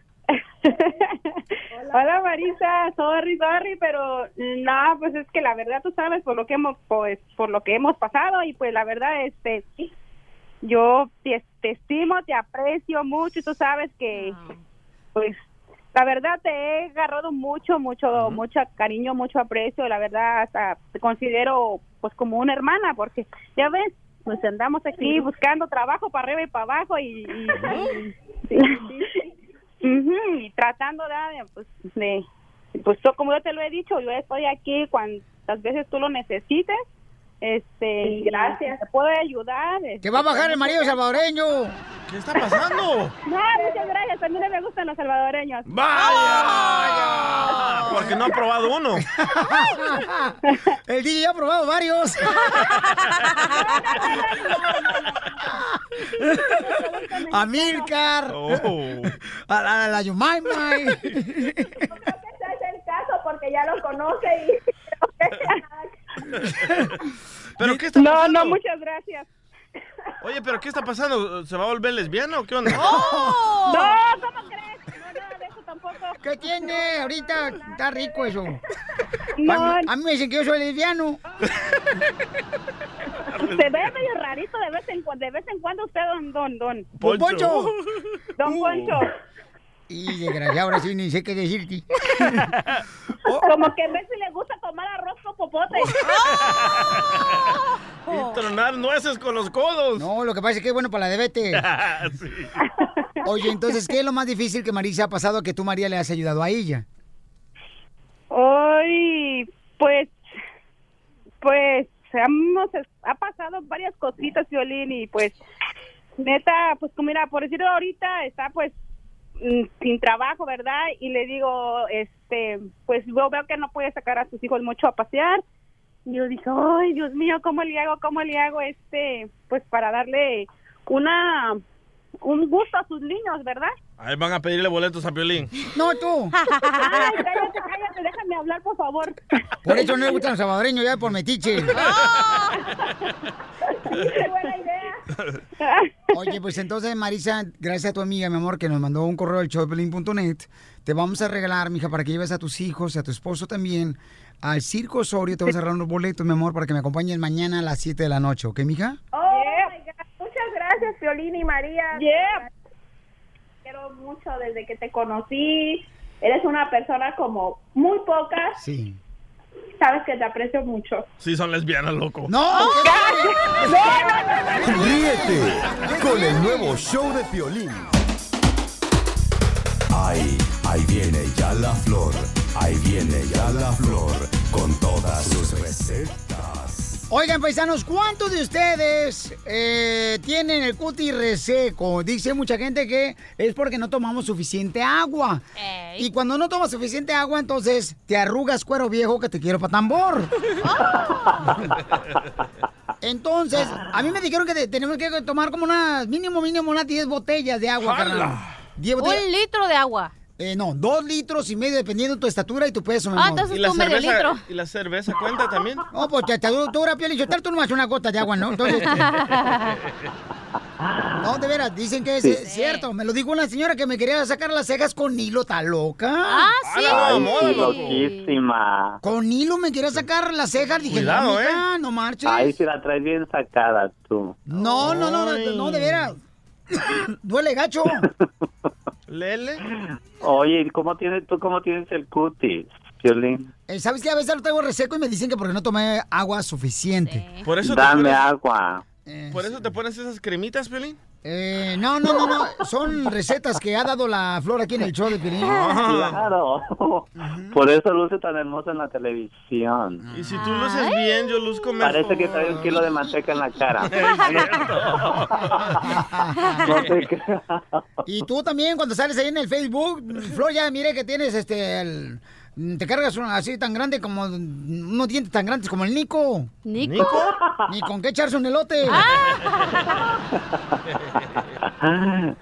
Hola. Marisa, sorry, sorry, pero no, pues es que la verdad tú sabes por lo que hemos pues por lo que hemos pasado y pues la verdad este yo te, te estimo, te aprecio mucho y tú sabes que pues la verdad te he agarrado mucho, mucho, mucho cariño, mucho aprecio, la verdad hasta te considero pues como una hermana porque ya ves, pues andamos aquí buscando trabajo para arriba y para abajo y, y- y- Ujú, y tratando de pues de pues yo, como yo te lo he dicho, yo estoy aquí cuantas veces tú lo necesites. Este, gracias. Te puedo ayudar. este,
Que va a bajar el marido salvadoreño.
¿Qué está pasando?
No, muchas gracias. También me gustan los salvadoreños.
¡Vaya! Porque no ha probado uno.
El DJ ya ha probado varios. A Milcar.
Oh.
A la, a la.
Ese es el caso porque ya lo conoce y...
¿Pero qué está
no,
pasando?
no, muchas gracias.
Oye, ¿pero qué está pasando? ¿Se va a volver lesbiana o qué onda?
¡Oh!
No, ¿cómo crees? No, nada de eso tampoco.
¿Qué tiene? Ahorita está rico eso.
No.
A, mí, a me dicen que yo soy lesbiano.
Se ve medio rarito de vez en cuando, de vez en cuando usted, don, don, don.
Don Poncho.
Don
Uh.
Poncho.
Y desgraciado, ahora sí ni sé qué decirte.
Como que en vez si le gusta tomar arroz con popote.
Y tronar nueces con los codos.
No, lo que pasa es que es bueno para la diabetes.
Sí.
Oye, entonces, ¿qué es lo más difícil que Marisa ha pasado que tú, María, le has ayudado a ella?
Hoy, pues, pues, hemos, ha pasado varias cositas, Violín, y pues, neta, pues, mira, por decirlo ahorita, está pues mm, sin trabajo, ¿verdad? Y le digo, este, pues, yo veo que no puede sacar a sus hijos mucho a pasear. Y yo dije, ay, Dios mío, ¿cómo le hago? ¿Cómo le hago este? Pues para darle una, un gusto a sus niños, ¿verdad?
Ahí van a pedirle boletos a Piolín.
No, tú.
Ay, cállate, cállate, déjame hablar, por favor.
Por eso no le gustan los salvadoreños ya por metiche.
Qué buena idea.
Oye, pues entonces, Marisa, gracias a tu amiga, mi amor, que nos mandó un correo al showpelín.net, te vamos a regalar, mija, para que lleves a tus hijos, a tu esposo también, al Circo Osorio. Te vamos a regalar unos boletos, mi amor, para que me acompañen mañana a las 7 de la noche, ¿ok, mija?
Oh, gracias, Violín y María. Yeah. Quiero mucho desde que te conocí. Eres una persona como muy pocas.
Sí.
Sabes que te aprecio mucho.
Sí, son lesbianas, loco.
¡No!
Ríete con el nuevo show de Piolín. Ahí, ahí viene ya la flor, ahí viene ya la flor, con todas sus recetas.
Oigan, paisanos, ¿cuántos de ustedes eh, tienen el cutis reseco? Dice mucha gente que es porque no tomamos suficiente agua. Y cuando no tomas suficiente agua, entonces te arrugas cuero viejo que te quiero para tambor. Entonces, a mí me dijeron que te- tenemos que tomar como unas, mínimo, mínimo, unas 10 botellas de agua, carnal. 10 botellas.
Un litro de agua.
Eh, no, dos litros y medio dependiendo de tu estatura y tu peso, mi
Ah, entonces
¿Y la, cerveza,
litro.
¿Y la cerveza cuenta también?
No, pues te, dura piel y yo tú nomás una gota de agua, ¿no? Entonces, no, de veras, dicen que es
Sí.
cierto. Me lo dijo una señora que me quería sacar las cejas con hilo, ¿está loca?
Ah,
sí. Ay, sí, loquísima.
Con hilo me quería sacar las cejas, dije,
Cuidado,
no,
¿eh?
no marches.
Ahí sí la traes bien sacada tú.
No, no, no, no, no, de veras. Duele gacho.
Lele.
Oye, ¿y cómo tienes, tú cómo tienes el cutis, Violín?
Eh, ¿Sabes qué? A veces lo traigo reseco y me dicen que porque no tomé agua suficiente.
Por eso te
Dame agua.
¿Por eso te pones esas cremitas, Pelín?
Eh, no, no, no, no. Son recetas que ha dado la flor aquí en el show de Pirín.
Claro. Por eso luce tan hermosa en la televisión.
Y si tú luces bien, yo luzco mejor.
Parece que trae un kilo de manteca en la cara. No te creas.
Y tú también, cuando sales ahí en el Facebook, Flor, ya mire que tienes este. el- te cargas así tan grande como. unos dientes tan grandes como el Nico.
¿Nico?
¿Nico? Ni con qué echarse un elote.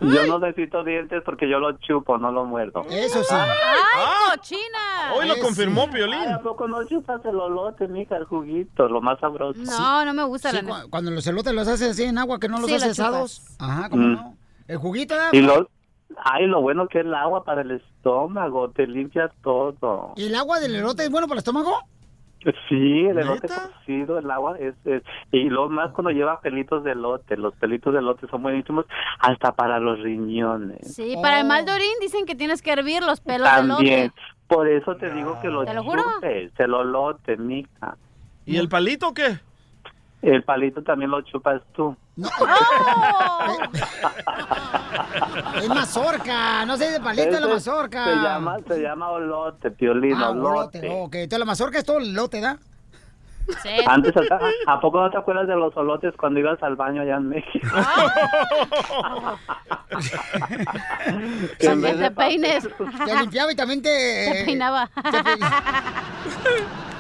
Yo no necesito dientes porque yo lo chupo, no lo muerdo.
Eso sí.
¡Ay, cochina!
Hoy lo confirmó Piolín.
Ay, ¿A poco no chupas el olote, mija, el juguito, lo más sabroso?
No, no me gusta
Sí,
la
cu- cuando los elotes los haces así en agua, que no los
Sí,
haces
los
asados. Ajá, ¿cómo
Mm.
no? El juguito.
Y lo, ay, lo bueno que es el agua para el estómago, te limpia todo.
¿Y el agua del elote es bueno para el estómago?
Sí, el elote cocido, el agua es, es- y lo más cuando lleva pelitos de elote, los pelitos de elote son buenísimos hasta para los riñones.
Sí, para el mal de orín dicen que tienes que hervir los pelos
También,
lote.
por eso te digo que lo
¿Te lo juro?
chupes, el mija.
¿Y el palito qué?
El palito también lo chupas tú.
Es mazorca, no sé de palito, es la mazorca.
Se llama, se llama olote, piolín,
Ah,
olote.
olote. Ok, entonces la mazorca es todo el elote, ¿da?
Antes, ¿a poco no te acuerdas de los olotes cuando ibas al baño allá en México? Que vez de
te peines.
Te limpiaba y también te...
Te peinaba.
te pe-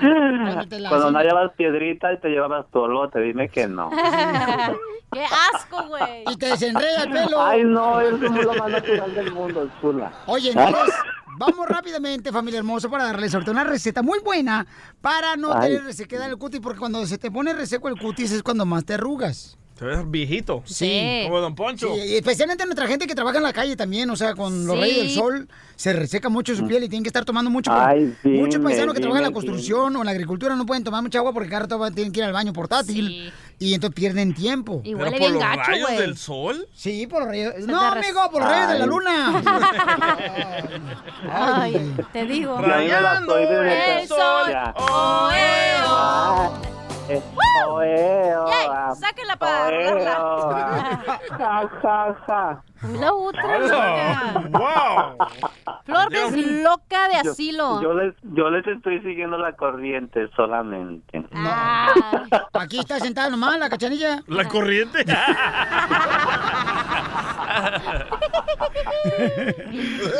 Cuando la
Cuando no llevas piedrita y te llevabas tu olote, dime que no.
¡Qué asco, güey!
Y te desenreda el pelo.
Ay, no, es como lo más natural del mundo, chula.
Oye, entonces, vamos rápidamente, familia hermosa, para darles ahorita una receta muy buena para no
Ay.
tener resequedad en el cutis, porque cuando se te pone reseco el cutis es cuando más te arrugas.
Te ves viejito.
Sí.
Como Don Poncho.
Sí, y especialmente nuestra gente que trabaja en la calle también, o sea, con los
Sí.
reyes del sol, se reseca mucho su piel y tienen que estar tomando mucho.
Ay, dime,
Muchos paisanos que trabajan en la construcción o en la agricultura no pueden tomar mucha agua porque cada rato tienen que ir al baño portátil y entonces pierden tiempo.
Y huele ¿Pero por los gacho, rayos del
sol?
Sí, por los rayos. No, amigo, por los rayos de la luna.
Ay, te digo.
Desde-
el sol.
Ya.
Oh,
Ah, eh, oh, eh, oh, ah,
sáquenla para
oh, eh, ah. Ja, ja, ja.
La otra loca. Flor que es loca de
Yo-
asilo.
Yo, les, yo les estoy siguiendo la corriente solamente.
Aquí está sentada nomás la cachanilla.
La corriente.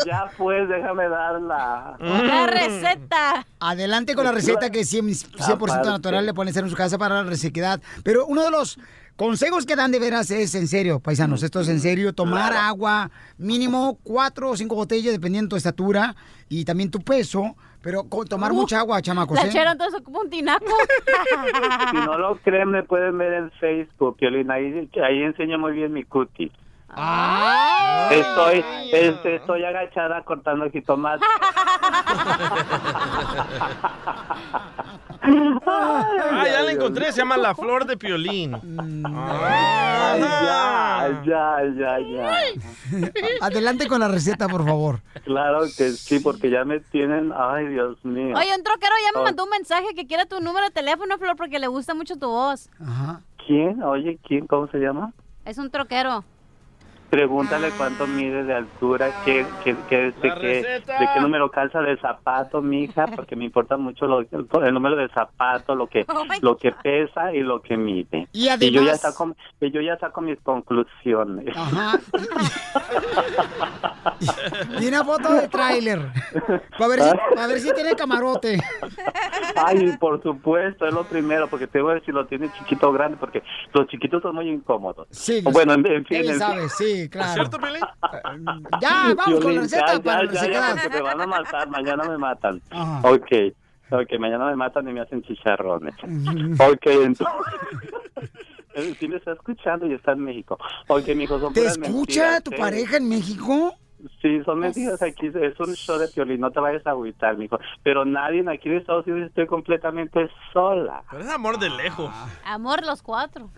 ya pues, déjame darla.
La receta.
Adelante con la receta que es 100%, 100%
Aparte.
natural le pueden hacer en su casa para la resequedad. Pero uno de los consejos que dan de veras es en serio, paisanos, esto es en serio, tomar agua mínimo cuatro o cinco botellas dependiendo de tu estatura y también tu peso, pero tomar
Uh,
mucha agua, chamacos.
La
¿eh?
chera entonces como un tinaco.
Si no lo creen, me pueden ver en Facebook, Piolín. Ahí, ahí enseño muy bien mi Estoy, este, estoy agachada cortando jitomate.
Ah, ya la encontré. Se llama La Flor de Piolín.
Ay, ya, ya, ya, ya.
Adelante con la receta, por favor.
Claro que sí, porque ya me tienen. Ay, Dios mío.
Oye, un troquero ya me mandó un mensaje que quiere tu número de teléfono, Flor, porque le gusta mucho tu voz.
¿Quién? Oye, ¿quién? ¿Cómo se llama?
Es un troquero.
Pregúntale cuánto mide de altura, qué, qué, qué, de qué número calza de zapato, mija, porque me importa mucho lo- el número de zapato, lo que lo que pesa y lo que mide.
Y
yo ya
además-
saco, y yo ya saco mis conclusiones.
Ajá. Y una foto de tráiler. Para ver, si, pa' ver si tiene camarote.
Ay, por supuesto, es lo primero, porque te voy a decir si lo tiene chiquito o grande, porque los chiquitos son muy incómodos.
Sí,
bueno, en, en fin.
Él
en fin.
sabe, sí, claro.
¿Cierto, Pelín?
Ya, vamos con la receta
ya,
para
ya, ya, porque me van a matar, mañana me matan.
Ajá.
Ok, ok, mañana me matan y me hacen chicharrones. Ok, entonces... Eh, Sí me está escuchando y está en México. Ok, mijo, son
¿Te escucha
mentiras,
tu
¿eh?
pareja en México?
Sí, son mentiras aquí, es un show de piolín, no te vayas a agüitar, mijo. Pero nadie aquí en Estados Unidos estoy completamente sola.
Pero es amor de lejos.
Amor, los cuatro.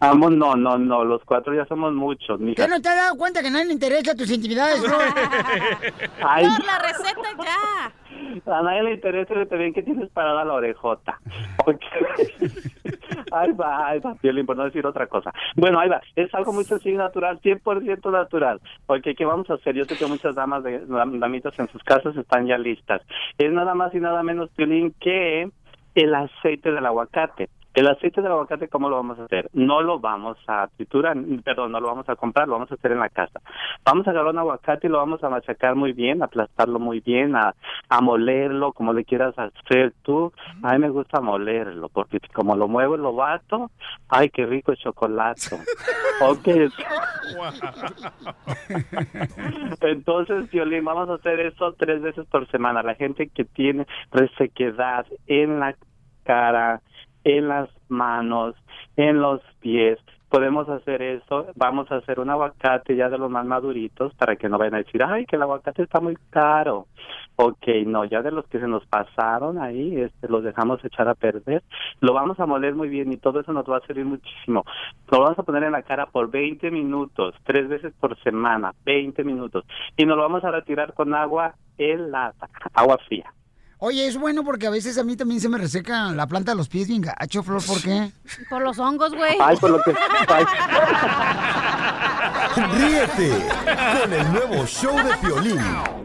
Vamos, no, no, no, los cuatro ya somos muchos, mija.
¿Qué no te has dado cuenta que a nadie le interesa tus intimidades, bro?
Ay,
No, la receta ya.
a nadie le interesa que te ven que tienes parada la orejota. Ok. Ahí va, ahí va, Piolín, por no decir otra cosa. Bueno, ahí va. Es algo muy sencillo y natural, 100% natural. Porque, ¿qué vamos a hacer? Yo sé que muchas damas, de, dam- damitas en sus casas están ya listas. Es nada más y nada menos, Piolín, que el aceite del aguacate. El aceite del aguacate, ¿cómo lo vamos a hacer? No lo vamos a triturar, perdón, no lo vamos a comprar, lo vamos a hacer en la casa. Vamos a agarrar un aguacate y lo vamos a machacar muy bien, aplastarlo muy bien, a, a molerlo, como le quieras hacer tú. A mí me gusta molerlo, porque como lo muevo y lo bato, ¡ay, qué rico el chocolate! ok. Entonces, Violín, vamos a hacer esto tres veces por semana. La gente que tiene resequedad en la cara, en las manos, en los pies, podemos hacer eso. Vamos a hacer un aguacate ya de los más maduritos para que no vayan a decir, ay, que el aguacate está muy caro. Ok, no, ya de los que se nos pasaron ahí, este, los dejamos echar a perder. Lo vamos a moler muy bien y todo eso nos va a servir muchísimo. Lo vamos a poner en la cara por 20 minutos, tres veces por semana, 20 minutos. Y nos lo vamos a retirar con agua helada, agua fría.
Oye, es bueno porque a veces a mí también se me reseca la planta de los pies bien gacho, Flor, ¿por qué?
Por los hongos, güey.
Ay, por lo que... ay.
Ríete con el nuevo show de Piolín.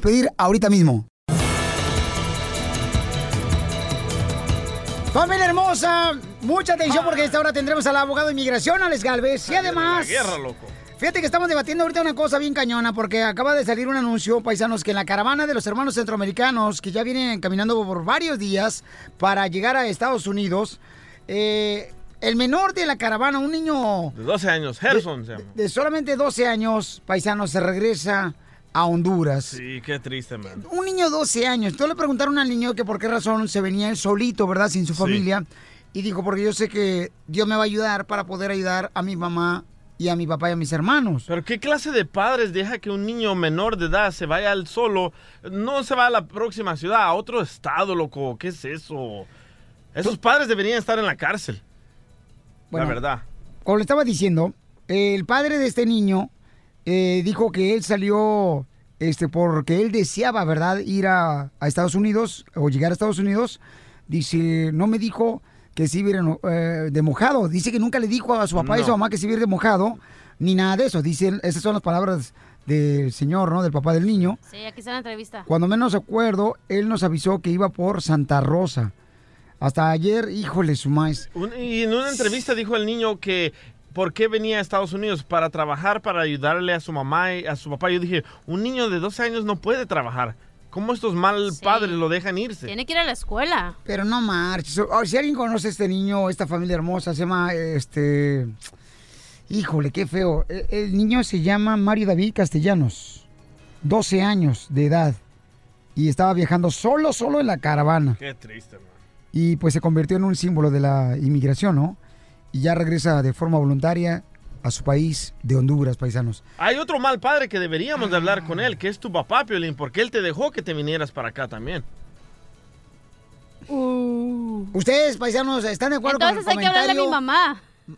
pedir ahorita mismo. Familia hermosa, mucha atención porque a esta hora tendremos al abogado de inmigración, Alex Galvez. Y además...
La guerra, loco.
Fíjate que estamos debatiendo ahorita una cosa bien cañona porque acaba de salir un anuncio, paisanos, que en la caravana de los hermanos centroamericanos que ya vienen caminando por varios días para llegar a Estados Unidos, eh, el menor de la caravana, un niño
De 12 años, Harrison se llama.
de solamente 12 años, paisanos, se regresa a Honduras.
Sí, qué triste, man.
Un niño de 12 años. Entonces le preguntaron al niño que por qué razón se venía él solito, ¿verdad? Sin su familia. Y dijo, porque yo sé que Dios me va a ayudar para poder ayudar a mi mamá y a mi papá y a mis hermanos.
Pero ¿qué clase de padres deja que un niño menor de edad se vaya al solo? No se va a la próxima ciudad, a otro estado, loco. ¿Qué es eso? Esos padres deberían estar en la cárcel.
Bueno,
la verdad.
Como le estaba diciendo, el padre de este niño eh, dijo que él salió este, porque él deseaba, ¿verdad?, ir a, a Estados Unidos o llegar a Estados Unidos. Dice, no me dijo que se iba eh, de mojado. Dice que nunca le dijo a su papá y a su mamá que se iba de mojado, ni nada de eso. Dice, esas son las palabras del señor, ¿no?, del papá del niño.
Sí, aquí está la entrevista.
Cuando menos acuerdo, él nos avisó que iba por Santa Rosa. Hasta ayer, híjole, su maíz.
Y en una entrevista dijo el niño que ¿por qué venía a Estados Unidos? Para trabajar, para ayudarle a su mamá y a su papá. Yo dije, un niño de 12 años no puede trabajar. ¿Cómo estos mal padres lo dejan irse?
Tiene que ir a la escuela.
Pero no marches. O- Si alguien conoce a este niño, esta familia hermosa, se llama, este... Híjole, qué feo. El, el niño se llama Mario David Castellanos. 12 años de edad. Y estaba viajando solo, solo en la caravana.
Qué triste, man.
Y pues se convirtió en un símbolo de la inmigración, ¿no? Y ya regresa de forma voluntaria a su país de Honduras, paisanos.
Hay otro mal padre que deberíamos de hablar con él, que es tu papá, Piolín, porque él te dejó que te vinieras para acá también.
Ustedes, paisanos, ¿están de acuerdo
Entonces
con
hay
el
que hablarle a mi mamá.
¿Por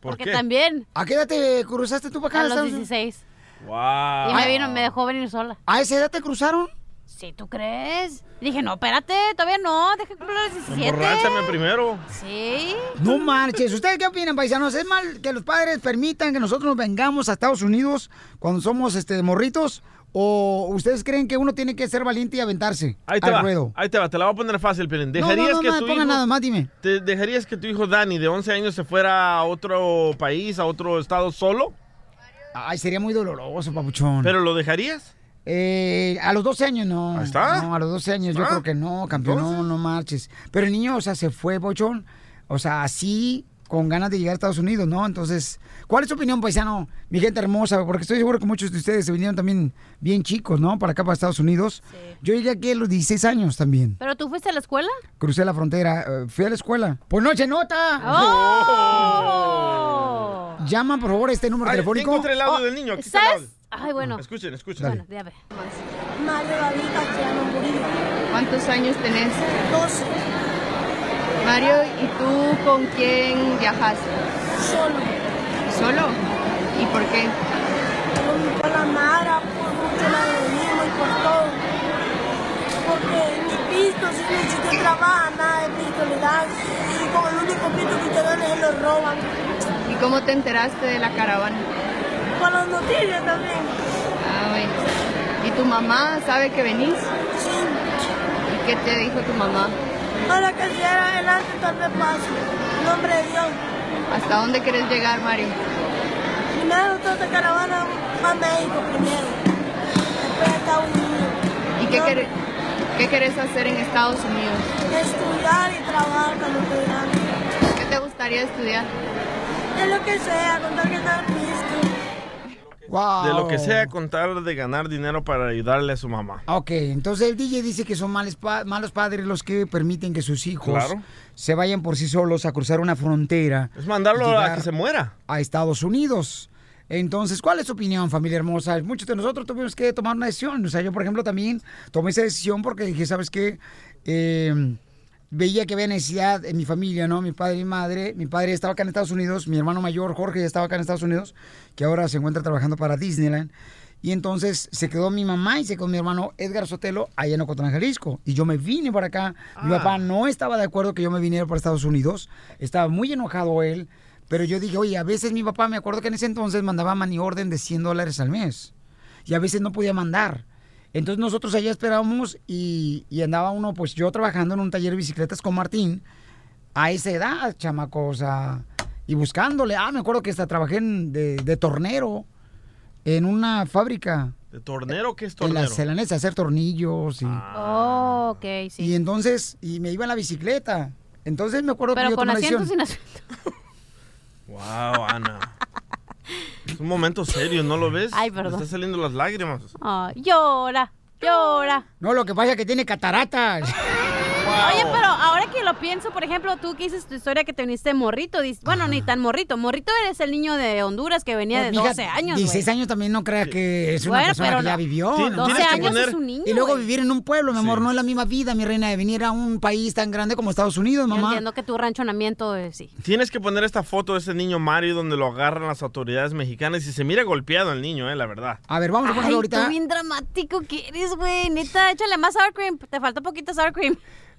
Porque
qué?
también.
¿A qué edad te cruzaste tú para acá?
A los
Estados Unidos?
16.
Wow.
Y me vino, me dejó venir sola.
¿A esa edad te cruzaron?
Sí, ¿tú crees? Dije, no, espérate, todavía no, deja cumplir los 17.
Emborráchame primero.
Sí.
No marches. ¿Ustedes qué opinan, paisanos? ¿Es mal que los padres permitan que nosotros nos vengamos a Estados Unidos cuando somos este morritos? ¿O ustedes creen que uno tiene que ser valiente y aventarse
Ahí te
al
va,
ruedo?
ahí te va, te la voy a poner fácil.
No, no,
¿Dejarías
no,
que
no me
tu
ponga
hijo...
nada más, dime.
¿Te dejarías que tu hijo Dani, de 11 años, se fuera a otro país, a otro estado solo?
Ay, sería muy doloroso, papuchón.
¿Pero lo dejarías?
Eh, a los 12 años no.
Ahí está.
No, a los 12 años yo
Ah,
creo que no, campeón, no, no marches. Pero el niño, o sea, se fue, Pochón. O sea, así, con ganas de llegar a Estados Unidos, ¿no? Entonces, ¿cuál es tu opinión, paisano? Mi gente hermosa, porque estoy seguro que muchos de ustedes se vinieron también bien chicos, ¿no? Para acá, para Estados Unidos. Yo llegué aquí a los 16 años también.
¿Pero tú fuiste a la escuela?
Crucé la frontera, eh, fui a la escuela. Pues no se nota.
¡Oh!
Llama, por favor, a este número
Ay,
telefónico.
encontré el audio del niño. Aquí está el audio.
Ay, bueno.
Escuchen, escuchen.
Dale.
Ya ve.
Mario David Castellano Murillo.
¿Cuántos años tenés?
12.
Mario, ¿y tú con quién viajaste?
Solo.
¿Solo? ¿Y por qué?
Por, por la mara, por mucho mismo y por todo. Porque mi pisto, si ni siquiera trabaja, nada de pisto le dan. Y con el único pisto que te dan es lo roban.
¿Y cómo te enteraste de la caravana?
Por las noticias también.
Ah, bueno. ¿Y tu mamá sabe que venís?
Sí.
¿Y qué te dijo tu mamá?
Ahora que sea adelante tal vez pase. En nombre de Dios.
¿Hasta dónde quieres llegar, Mario?
Primero toda esta caravana a México primero. Después a Estados Unidos.
¿Y qué,
No,
quere- qué querés hacer en Estados Unidos?
Estudiar y trabajar cuando estoy grande.
¿Qué te gustaría estudiar?
De lo que sea, contar que está visto.
Wow.
De lo que sea, contar de ganar dinero para ayudarle a su mamá.
Ok, entonces el DJ dice que son males pa- malos padres los que permiten que sus hijos
Claro.
se vayan por sí solos a cruzar una frontera.
Es mandarlo a que se muera.
A Estados Unidos. Entonces, ¿cuál es tu opinión, familia hermosa? Muchos de nosotros tuvimos que tomar una decisión. O sea, yo, por ejemplo, también tomé esa decisión porque dije, ¿sabes qué? Eh, veía que había necesidad en mi familia, ¿no? Mi padre y mi madre. Mi padre estaba acá en Estados Unidos, mi hermano mayor, Jorge, ya estaba acá en Estados Unidos, que ahora se encuentra trabajando para Disneyland. Y entonces se quedó mi mamá y se quedó mi hermano Edgar Sotelo allá en Ocotlán, Jalisco. Y yo me vine para acá. Mi
Ah.
papá no estaba de acuerdo que yo me viniera para Estados Unidos. Estaba muy enojado él. Pero yo dije, oye, a veces mi papá, me acuerdo que en ese entonces mandaba money orden de 100 dólares al mes. Y a veces no podía mandar. Entonces nosotros allá esperábamos y, y andaba uno, pues yo trabajando en un taller de bicicletas con Martín a esa edad, chamaco, o sea, y buscándole. Ah, me acuerdo que hasta trabajé en- de, de tornero en una fábrica
¿De tornero qué es
en
tornero?
la celanesa, hacer tornillos y,
Oh, ok, sí.
y entonces, y me iba en la bicicleta. Entonces me acuerdo que
Pero
yo
con
tomé
asiento sin asiento.
Wow, Ana. Es un momento serio, ¿no lo ves?
Ay,
Me
perdón.
están saliendo las lágrimas.
Ah, llora, llora.
No, lo que pasa es que tiene cataratas.
Oye, pero ahora que lo pienso, por ejemplo, tú que dices tu historia que te viniste morrito, dices- bueno, ni tan morrito. Morrito eres el niño de Honduras que venía
Pues,
de
mija,
12 años,
16
güey.
años también no creas que es una
Bueno,
persona
pero
que ya vivió. ¿no?
12
tienes que
años
poner-
es un niño,
Y luego
güey.
vivir en un pueblo, mi amor, no es la misma vida, mi reina, de venir a un país tan grande como Estados Unidos,
Yo
mamá.
entiendo que tu ranchonamiento, eh, sí.
Tienes que poner esta foto de ese niño Mario donde lo agarran las autoridades mexicanas y se mira golpeado el niño, eh, la verdad.
A ver, vamos a ponerlo ahorita.
tú bien dramático que eres, güey. Neta, échale más sour cream. Te falta poquito sour cream.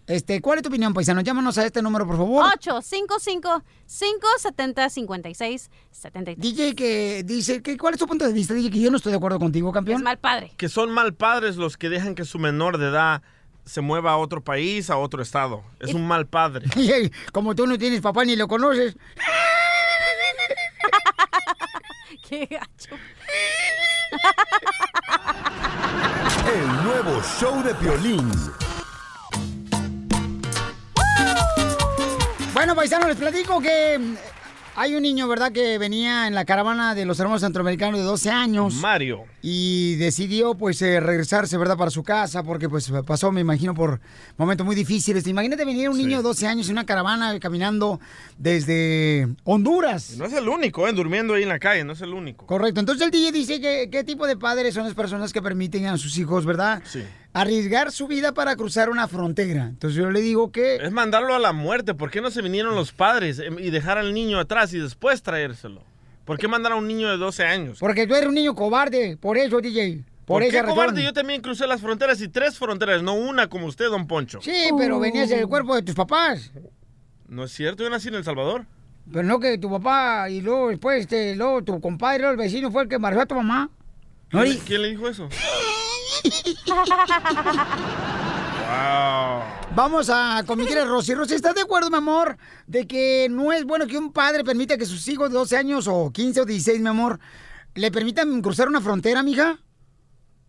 Este, ¿cuál es tu opinión, paisano? Llámanos a este número, por favor.
855-570-5673.
DJ que dice que cuál es tu punto de vista, DJ que yo no estoy de acuerdo contigo, campeón.
Es mal padre.
Que son mal padres los que dejan que su menor de edad se mueva a otro país, a otro estado. Es un mal padre.
Como tú no tienes papá ni lo conoces.
Qué gacho.
El nuevo show de Piolín.
Bueno, paisanos, les platico que mm, hay un niño, ¿verdad?, que venía en la caravana de los hermanos centroamericanos de 12 años.
Mario.
Y decidió, pues, eh, regresarse, ¿verdad?, para su casa, porque, pues, pasó, me imagino, por momentos muy difíciles. Imagínate venir un niño de 12 años en una caravana caminando desde Honduras.
No es el único, ¿eh? Durmiendo ahí en la calle, no es el único.
Correcto. Entonces el DJ dice que qué tipo de padres son las personas que permiten a sus hijos, ¿verdad?
Sí.
Arriesgar su vida para cruzar una frontera. Entonces yo le digo que...
Es mandarlo a la muerte. ¿Por qué no se vinieron los padres em, y dejar al niño atrás y después traérselo? ¿Por qué mandar a un niño de 12 años?
Porque tú eres un niño cobarde, por eso, DJ. Por,
¿Por
esa
qué
razón.
cobarde? Yo también crucé las fronteras y tres fronteras, no una como usted, don Poncho.
Sí, pero venías en el cuerpo de tus papás.
¿No es cierto? Yo nací en El Salvador.
Pero no que tu papá y luego después, este, luego tu compadre, el vecino fue el que embarazó a tu mamá. ¿No?
¿Quién,
Y-
le- quién le dijo eso? Wow.
Vamos a con mi querida Rosy. Rosy, ¿estás de acuerdo, mi amor, de que no es bueno que un padre permita que sus hijos de 12 años o 15 o 16, mi amor, le permitan cruzar una frontera, mija?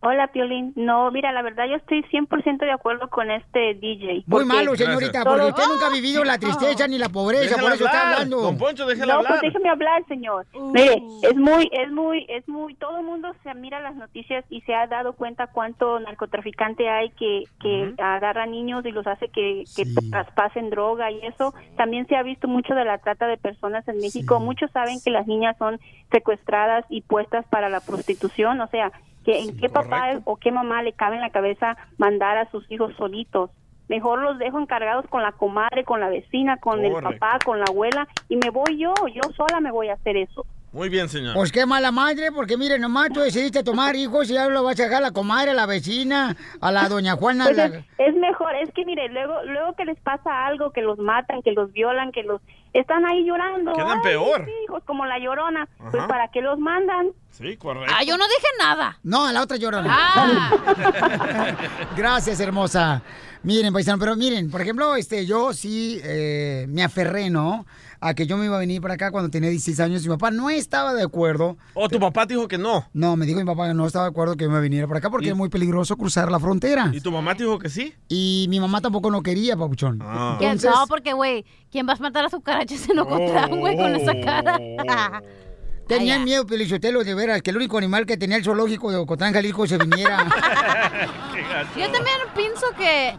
Hola, Piolín. No, mira, la verdad yo estoy 100% de acuerdo con este DJ.
Muy malo, señorita, porque usted nunca ha vivido la tristeza ni la pobreza, por eso está hablando.
Don Poncho, déjela
no,
hablar.
pues déjeme hablar, señor. Mire, es muy, es muy, es muy, todo el mundo se mira las noticias y se ha dado cuenta cuánto narcotraficante hay que, que agarra niños y los hace que, que traspasen droga y eso. También se ha visto mucho de la trata de personas en México. Muchos saben que las niñas son secuestradas y puestas para la prostitución, o sea, que en qué papá o qué mamá le cabe en la cabeza mandar a sus hijos solitos. Mejor los dejo encargados con la comadre, con la vecina, con el papá, con la abuela y me voy yo, yo sola me voy a hacer eso.
Muy bien, señor.
Pues qué mala madre, porque mire, nomás tú decidiste tomar hijos y ya lo vas a dejar a la comadre, a la vecina, a la doña Juana.
Pues
la-
es, es mejor, es que mire, luego luego que les pasa algo, que los matan, que los violan, que los están ahí llorando.
Quedan peor.
hijos, como la llorona. Pues para qué los mandan.
Sí, correcto.
Ah, yo no dije nada.
No, a la otra llorona.
Ah.
Gracias, hermosa. Miren, paisano, pero miren, por ejemplo, este, yo sí eh, me aferré, ¿no? A que yo me iba a venir para acá cuando tenía 16 años. Mi papá no estaba de acuerdo.
¿O tu papá te dijo que no?
No, me dijo mi papá que no estaba de acuerdo que yo me viniera para acá porque
¿Y?
es muy peligroso cruzar la frontera.
¿Y tu mamá te dijo que sí?
Y mi mamá tampoco no quería, papuchón.
Ah.
Entonces,
No, porque, güey, ¿quién va a matar a su caracha en Ocotlán, güey, con esa cara?
tenían miedo, Pelichotelo, de veras, que el único animal que tenía el zoológico de Ocotlán, Jalisco, se viniera.
Yo también pienso que,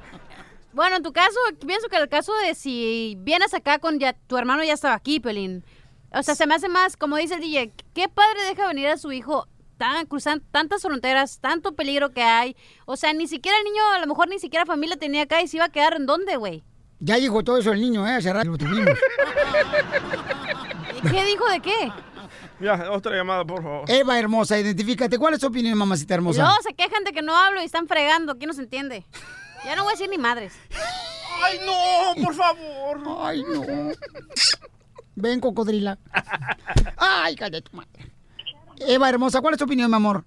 bueno, en tu caso, pienso que el caso de si vienes acá con ya, tu hermano ya estaba aquí, Pelín. O sea, se me hace más, como dice el DJ, ¿qué padre deja venir a su hijo tan, cruzando tantas fronteras, tanto peligro que hay? O sea, ni siquiera el niño, a lo mejor ni siquiera familia tenía acá y se iba a quedar en dónde, güey.
ya dijo todo eso el niño, ¿eh? Hace rato lo tuvimos.
¿Qué dijo de qué?
Ya, otra llamada, por favor.
Eva, hermosa, identifícate. ¿Cuál es tu opinión, mamacita hermosa?
luego se quejan de que no hablo y están fregando, ¿quién nos entiende? Ya no voy a decir ni madres.
¡Ay, no! ¡Por favor!
Ay, no. Ven, cocodrila. Ay, cállate tu madre. Eva, hermosa, ¿cuál es tu opinión, mi amor?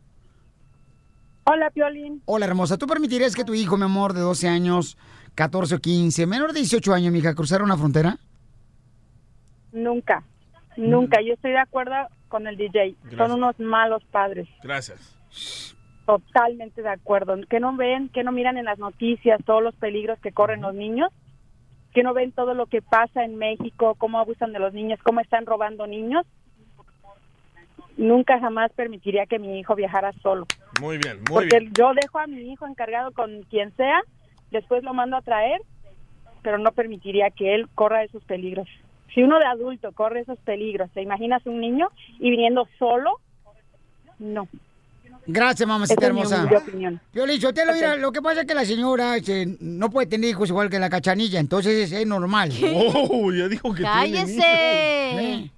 Hola, Piolín.
Hola, hermosa. ¿Tú permitirías que tu hijo, mi amor, de 12 años, 14 o 15, menor de 18 años, mija, cruzara una frontera?
Nunca, nunca. Yo estoy de acuerdo con el DJ.
Gracias.
Son unos malos padres.
Gracias.
Totalmente de acuerdo. Que no ven, que no miran en las noticias todos los peligros que corren los niños, que no ven todo lo que pasa en México, cómo abusan de los niños, cómo están robando niños. Nunca jamás permitiría que mi hijo viajara solo.
Muy bien, muy
Porque
bien.
yo dejo a mi hijo encargado con quien sea, después lo mando a traer, pero no permitiría que él corra esos peligros. Si uno de adulto corre esos peligros, ¿te imaginas un niño y viniendo solo? No.
Gracias, mamacita
Esa es mi
hermosa.
opinión.
Yo le digo,
Ok.
mira, lo que pasa es que la señora este, no puede tener hijos igual que la cachanilla, entonces es, normal.
Oh, ya dijo que tiene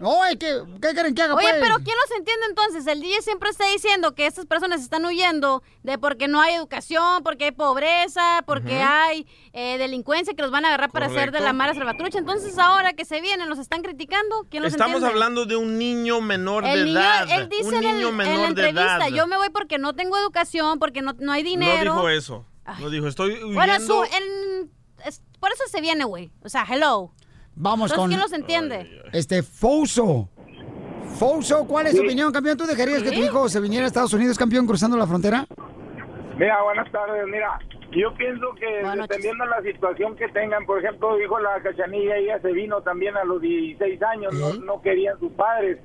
No, es que, ¿qué quieren que haga,
Oye,
pues?
pero ¿quién los entiende entonces? El DJ siempre está diciendo que estas personas están huyendo de porque no hay educación, porque hay pobreza, porque
Ujú.
hay eh, delincuencia que los van a agarrar para hacer de
Correcto.
la mara salvatrucha. Entonces ahora que se vienen, los están criticando. ¿Quién los
Estamos
entiende?
hablando de un niño menor
El
de
niño,
edad.
él dice
un
en, el-
niño
en
menor
la entrevista,
de edad.
yo me voy porque no tengo educación, porque no, no hay dinero.
No dijo eso. No dijo, estoy huyendo.
Bueno, su, en- es- por eso se viene, güey. O sea, hello.
Vamos con...
¿quién los entiende?
Este, Fouso. Fouso, ¿cuál es tu
Sí.
opinión, campeón? ¿Tú dejarías que tu hijo se viniera a Estados Unidos, campeón, cruzando la frontera?
Mira, buenas tardes. Mira, yo pienso que dependiendo de la situación que tengan, por ejemplo, dijo la cachanilla, ella se vino también a los 16 años, no, no querían sus padres.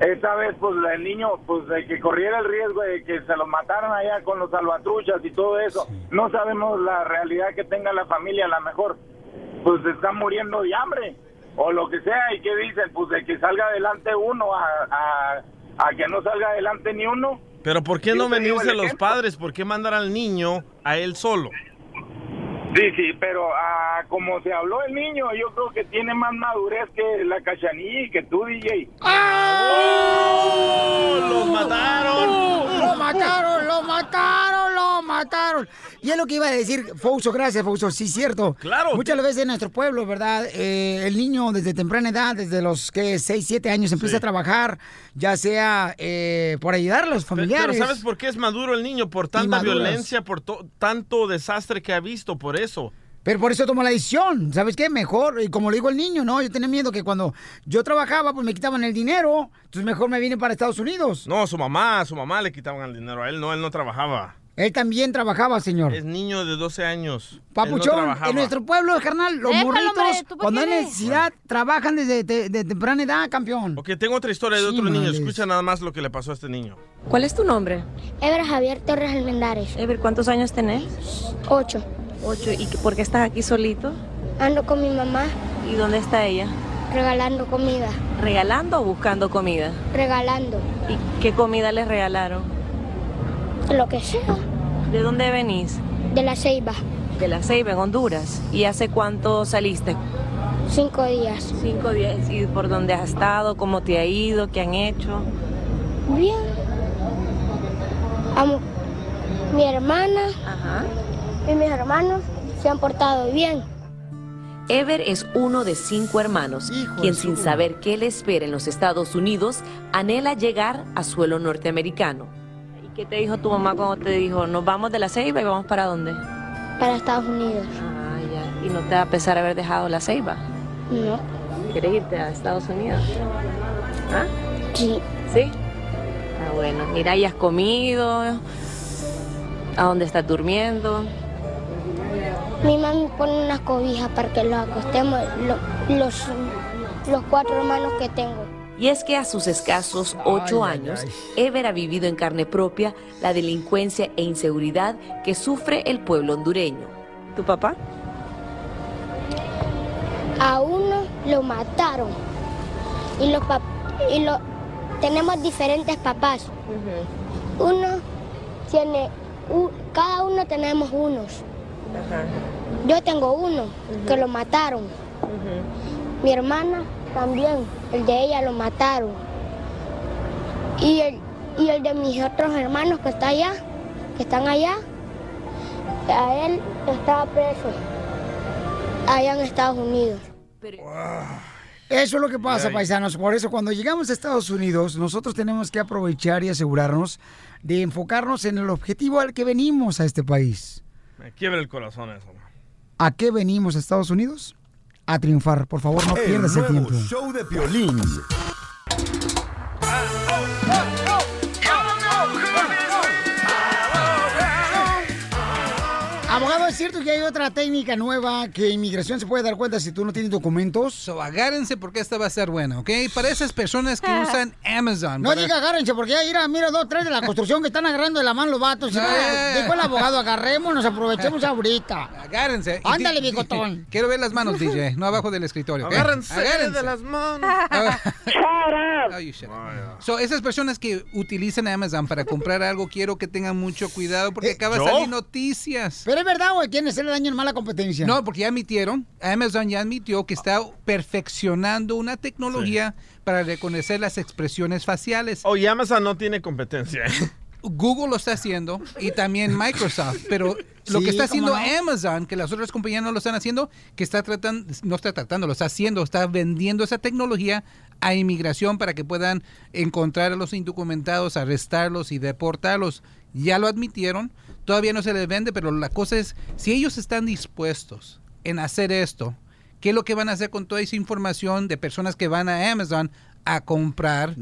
Esta vez, pues el niño, pues de que corriera el riesgo de que se lo mataran allá con los salvatruchas y todo eso. No sabemos la realidad que tenga la familia, a lo mejor, pues están muriendo de hambre o lo que sea. ¿Y qué dicen? Pues de que salga adelante uno a, a, a que no salga adelante ni uno.
Pero ¿por qué no venirse los
ejemplo.
padres? ¿Por qué mandar al niño a él solo?
Sí, sí, pero ah, como se habló el niño, yo creo que tiene más madurez que la cachanilla y que tú, DJ.
¡Oh! ¡Los mataron!
¡Lo mataron! ¡Lo mataron! ¡Lo mataron! Y es lo que iba a decir, Fouso, gracias, Fouso, sí, cierto.
Claro.
Muchas veces en nuestro pueblo, ¿verdad? Eh, el niño desde temprana edad, desde los que 6, 7 años, empieza a trabajar, ya sea eh, por ayudar a los
Pero
familiares.
¿sabes por qué es maduro el niño? Por tanta violencia, por to- tanto desastre que ha visto, por eso.
Pero por eso tomó la decisión. ¿Sabes qué? Mejor, y como le digo al niño, ¿no? Yo tenía miedo que cuando yo trabajaba, pues me quitaban el dinero. Entonces mejor me vine para Estados Unidos.
No, su mamá, a su mamá le quitaban el dinero. A él no, él no trabajaba.
Él también trabajaba, señor.
Es niño de 12 años. No
Papuchón,
trabajaba.
en nuestro pueblo, carnal, los
Déjalo,
morritos,
hombre, ¿tú por
cuando hay necesidad, trabajan desde te- de temprana edad, campeón.
Ok, tengo otra historia de
Sí,
otro niño. Escucha nada más lo que le pasó a este niño.
¿Cuál es tu nombre?
Ever Javier Torres Almendares.
Ever, ¿cuántos años tenés?
Ocho.
Ocho. ¿Y por qué estás aquí solito?
Ando con mi mamá
¿Y dónde está ella?
regalando comida.
¿Regalando o buscando comida?
Regalando.
¿Y qué comida les regalaron?
Lo que sea.
¿De dónde venís?
De la ceiba.
De la Ceiba, en Honduras. ¿Y hace cuánto saliste?
Cinco días.
Cinco días. ¿Y por dónde has estado? ¿Cómo te ha ido? ¿Qué han hecho?
Bien. Amo. Mi hermana y mis hermanos se han portado bien.
Ever es uno de cinco hermanos, quien sin saber qué le espera en los Estados Unidos, anhela llegar a suelo norteamericano.
¿Y qué te dijo tu mamá cuando te dijo, nos vamos de la Ceiba y vamos para dónde?
Para Estados Unidos.
Ah, ya. ¿Y no te va a pesar haber dejado la Ceiba?
No.
¿Quieres irte a Estados Unidos? ¿Ah?
Sí.
¿Sí? Ah, bueno. Mira, ¿y has comido? ¿A dónde estás durmiendo?
Mi mami pone unas cobijas para que los acostemos lo- los, los cuatro hermanos que tengo.
Y es que a sus escasos ocho años, Ever ha vivido en carne propia la delincuencia e inseguridad que sufre el pueblo hondureño.
¿Tu papá?
A uno lo mataron. Y los pap- y lo tenemos diferentes papás. Uno tiene u- cada uno tenemos unos. Yo tengo uno que lo mataron. Mi hermana también, el de ella lo mataron. Y el, y el de mis otros hermanos que está allá, que están allá, a él estaba preso allá en Estados Unidos.
Eso es lo que pasa,
Ay.
paisanos. Por eso, cuando llegamos a Estados Unidos, nosotros tenemos que aprovechar y asegurarnos de enfocarnos en el objetivo al que venimos a este país.
Me quiebra el corazón eso.
¿A qué venimos a Estados Unidos? A triunfar. Por favor, no
El
pierdas el tiempo.
show de Piolín.
¿Es cierto que hay otra técnica nueva que inmigración se puede dar cuenta si tú no tienes documentos?
So, agárrense porque esta va a ser buena, ¿ok? Para esas personas que usan Amazon.
No
para-
diga agárrense, porque ya mira, mira dos, tres de la construcción que están agarrando de la mano los vatos. No,
ya.
dijo el abogado, agarremos, nos aprovechemos ahorita.
Agárrense.
Ándale, bigotón.
Quiero ver las manos, DJ, no abajo del escritorio, ¿ok?
Agárrense de las manos.
Oh, you shut up. So, esas personas que utilizan Amazon para comprar algo, quiero que tengan mucho cuidado porque acaba de salir noticias.
Pero es verdad, quieren hacerle daño en mala competencia.
No, porque ya admitieron, Amazon ya admitió que está perfeccionando una tecnología para reconocer las expresiones faciales.
Oh, y Amazon no tiene competencia.
Google lo está haciendo y también Microsoft, pero lo
Sí,
que está
¿cómo
haciendo
no?
Amazon, que las otras compañías no lo están haciendo, que está tratando, no está tratando, lo está haciendo, está vendiendo esa tecnología a inmigración para que puedan encontrar a los indocumentados, arrestarlos y deportarlos. Ya lo admitieron, todavía no se les vende, pero la cosa es, si ellos están dispuestos en hacer esto, ¿qué es lo que van a hacer con toda esa información de personas que van a Amazon a comprar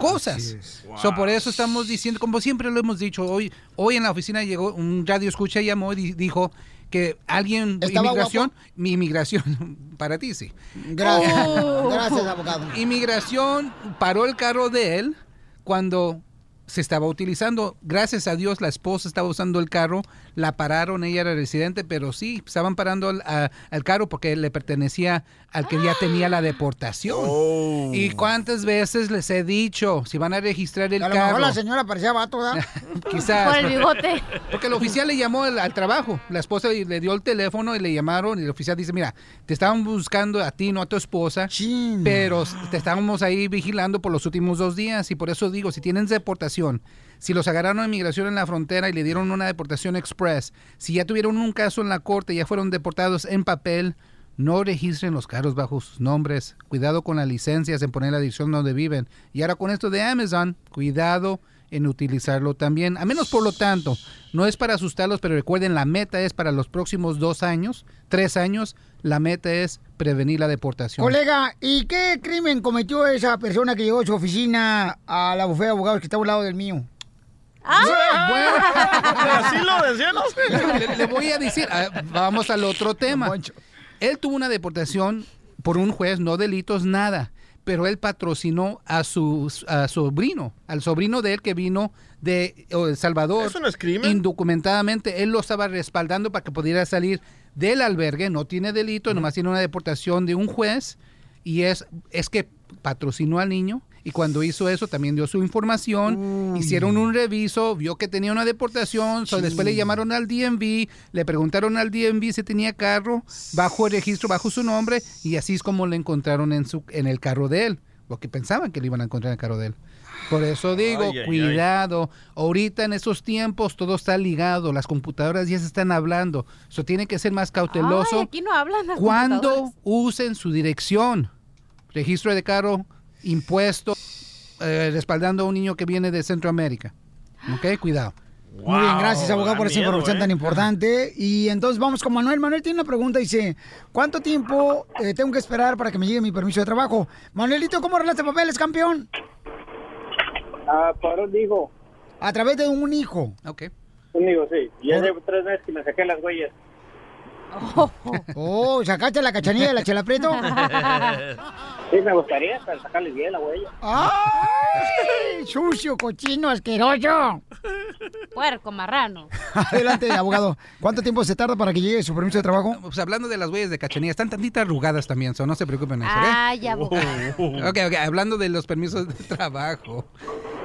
cosas. So, por eso estamos diciendo, como siempre lo hemos dicho, hoy, hoy en la oficina llegó un radio escucha y llamó y di- dijo que alguien,
¿Estaba
inmigración, mi inmigración, para ti sí.
Gracias.
Oh.
Gracias, abogado.
Inmigración paró el carro de él cuando se estaba utilizando. Gracias a Dios la esposa estaba usando el carro, la pararon, ella era residente, pero sí, estaban parando al, a- al carro porque le pertenecía al que ya tenía la deportación. ¿Y cuántas veces les he dicho, si van a registrar el
A lo
carro?
mejor la señora parecía vato, ¿verdad?
Quizás.
Por el bigote.
Porque el oficial le llamó al, al trabajo. La esposa le, le dio el teléfono y le llamaron y el oficial dice, mira, te estaban buscando a ti, no a tu esposa, pero te estábamos ahí vigilando por los últimos dos días y por eso digo, si tienen deportación, si los agarraron a inmigración en la frontera y le dieron una deportación express, si ya tuvieron un caso en la corte, ya fueron deportados en papel, no registren los carros bajo sus nombres. Cuidado con las licencias en poner la dirección donde viven. Y ahora con esto de Amazon, cuidado en utilizarlo también. A menos por lo tanto, no es para asustarlos, pero recuerden, la meta es para los próximos dos años, tres años, la meta es prevenir la deportación.
Colega, ¿y qué crimen cometió esa persona que llegó a su oficina a la bufete de abogados que está a un lado del mío?
¿Así lo?
Le, le voy a decir, ah, vamos al otro tema. Él tuvo una deportación por un juez, no delitos, nada. Pero él patrocinó a su a sobrino, al sobrino de él que vino de oh, El Salvador.
¿Eso no es crimen?
Indocumentadamente, él lo estaba respaldando para que pudiera salir del albergue. No tiene delito, nomás tiene una deportación de un juez. Y es, es que patrocinó al niño. Y cuando hizo eso, también dio su información. Hicieron un reviso, vio que tenía una deportación. so después le llamaron al DMV, le preguntaron al DMV si tenía carro, bajo el registro, bajo su nombre. Y así es como le encontraron en, su, en el carro de él. Porque pensaban que le iban a encontrar en el carro de él. Por eso digo,
Ay, ay, ay.
cuidado. Ahorita en esos tiempos todo está ligado. Las computadoras ya se están hablando. Eso tiene que ser más cauteloso
aquí no hablan las
cuando usen su dirección. Registro de carro, impuesto, eh, respaldando a un niño que viene de Centroamérica. ¿Ok? Cuidado.
Muy bien, gracias, abogado, por esa
miedo,
información
¿eh?
tan importante. Y entonces vamos con Manuel. Manuel tiene una pregunta. Dice, ¿cuánto tiempo eh, tengo que esperar para que me llegue mi permiso de trabajo? Manuelito, ¿cómo arreglaste papeles, campeón?
Ah, para un hijo.
A través de un hijo.
Ok.
Un hijo, sí. Ya llevo tres meses que me saqué las huellas.
Oh, ¿sacaste la cachanilla de la chela preto?
Sí, me gustaría para sacarle bien la huella.
¡Ay! Sucio, cochino, asqueroso.
Puerco, marrano.
Adelante, abogado. ¿Cuánto tiempo se tarda para que llegue su permiso de trabajo?
Pues hablando de las huellas de cachanilla, están tantitas arrugadas también, so no se preocupen eso, ¿ok?
Ay, abogado.
Ok, ok, hablando de los permisos de trabajo.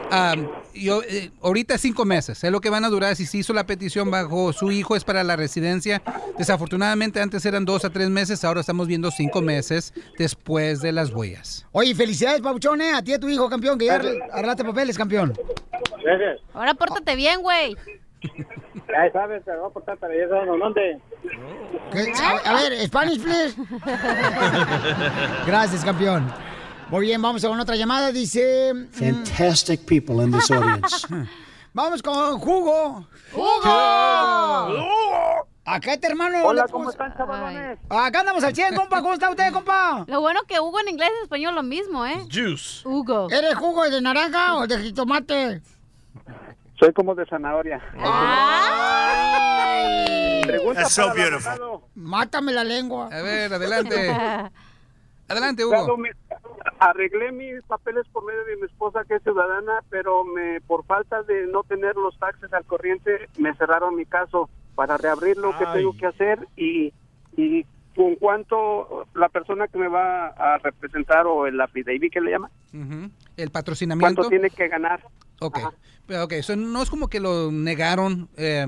Am, yo, eh, ahorita cinco meses, es lo que van a durar. Si se hizo la petición bajo su hijo es para la residencia. Desafortunadamente antes eran dos a tres meses, ahora estamos viendo cinco meses después de las huellas.
Oye, felicidades, Pauchone, a ti y a tu hijo, campeón, que ya arregl- arreglaste papeles, campeón.
Gracias.
Ahora pórtate bien, güey.
Ya sabes, te voy a portar para allá, ¿sabes dónde?
A ver, Spanish, please. Gracias, campeón. Muy bien, vamos con otra llamada. Dice. mm,
Fantastic people in this audience.
Vamos con Jugo.
¡Hugo!
Acá este hermano.
Hola, ¿cómo están, chavalones?
Acá andamos al 100, compa. ¿Cómo está usted, compa?
Lo bueno que Hugo en inglés y en español lo mismo, ¿eh?
Juice.
Hugo.
¿Eres jugo de naranja o de jitomate?
Soy como de zanahoria. Pregunta
That's so beautiful. Mátame la lengua.
A ver, adelante. Adelante, Hugo.
me- arreglé mis papeles por medio de mi esposa que es ciudadana, pero me por falta de no tener los taxes al corriente me cerraron mi caso para reabrir lo que tengo que hacer y, y con cuánto la persona que me va a representar o el affidavit que le llama.
El patrocinamiento.
cuánto tiene que ganar.
Ok, pero ok, eso no es como que lo negaron. eh,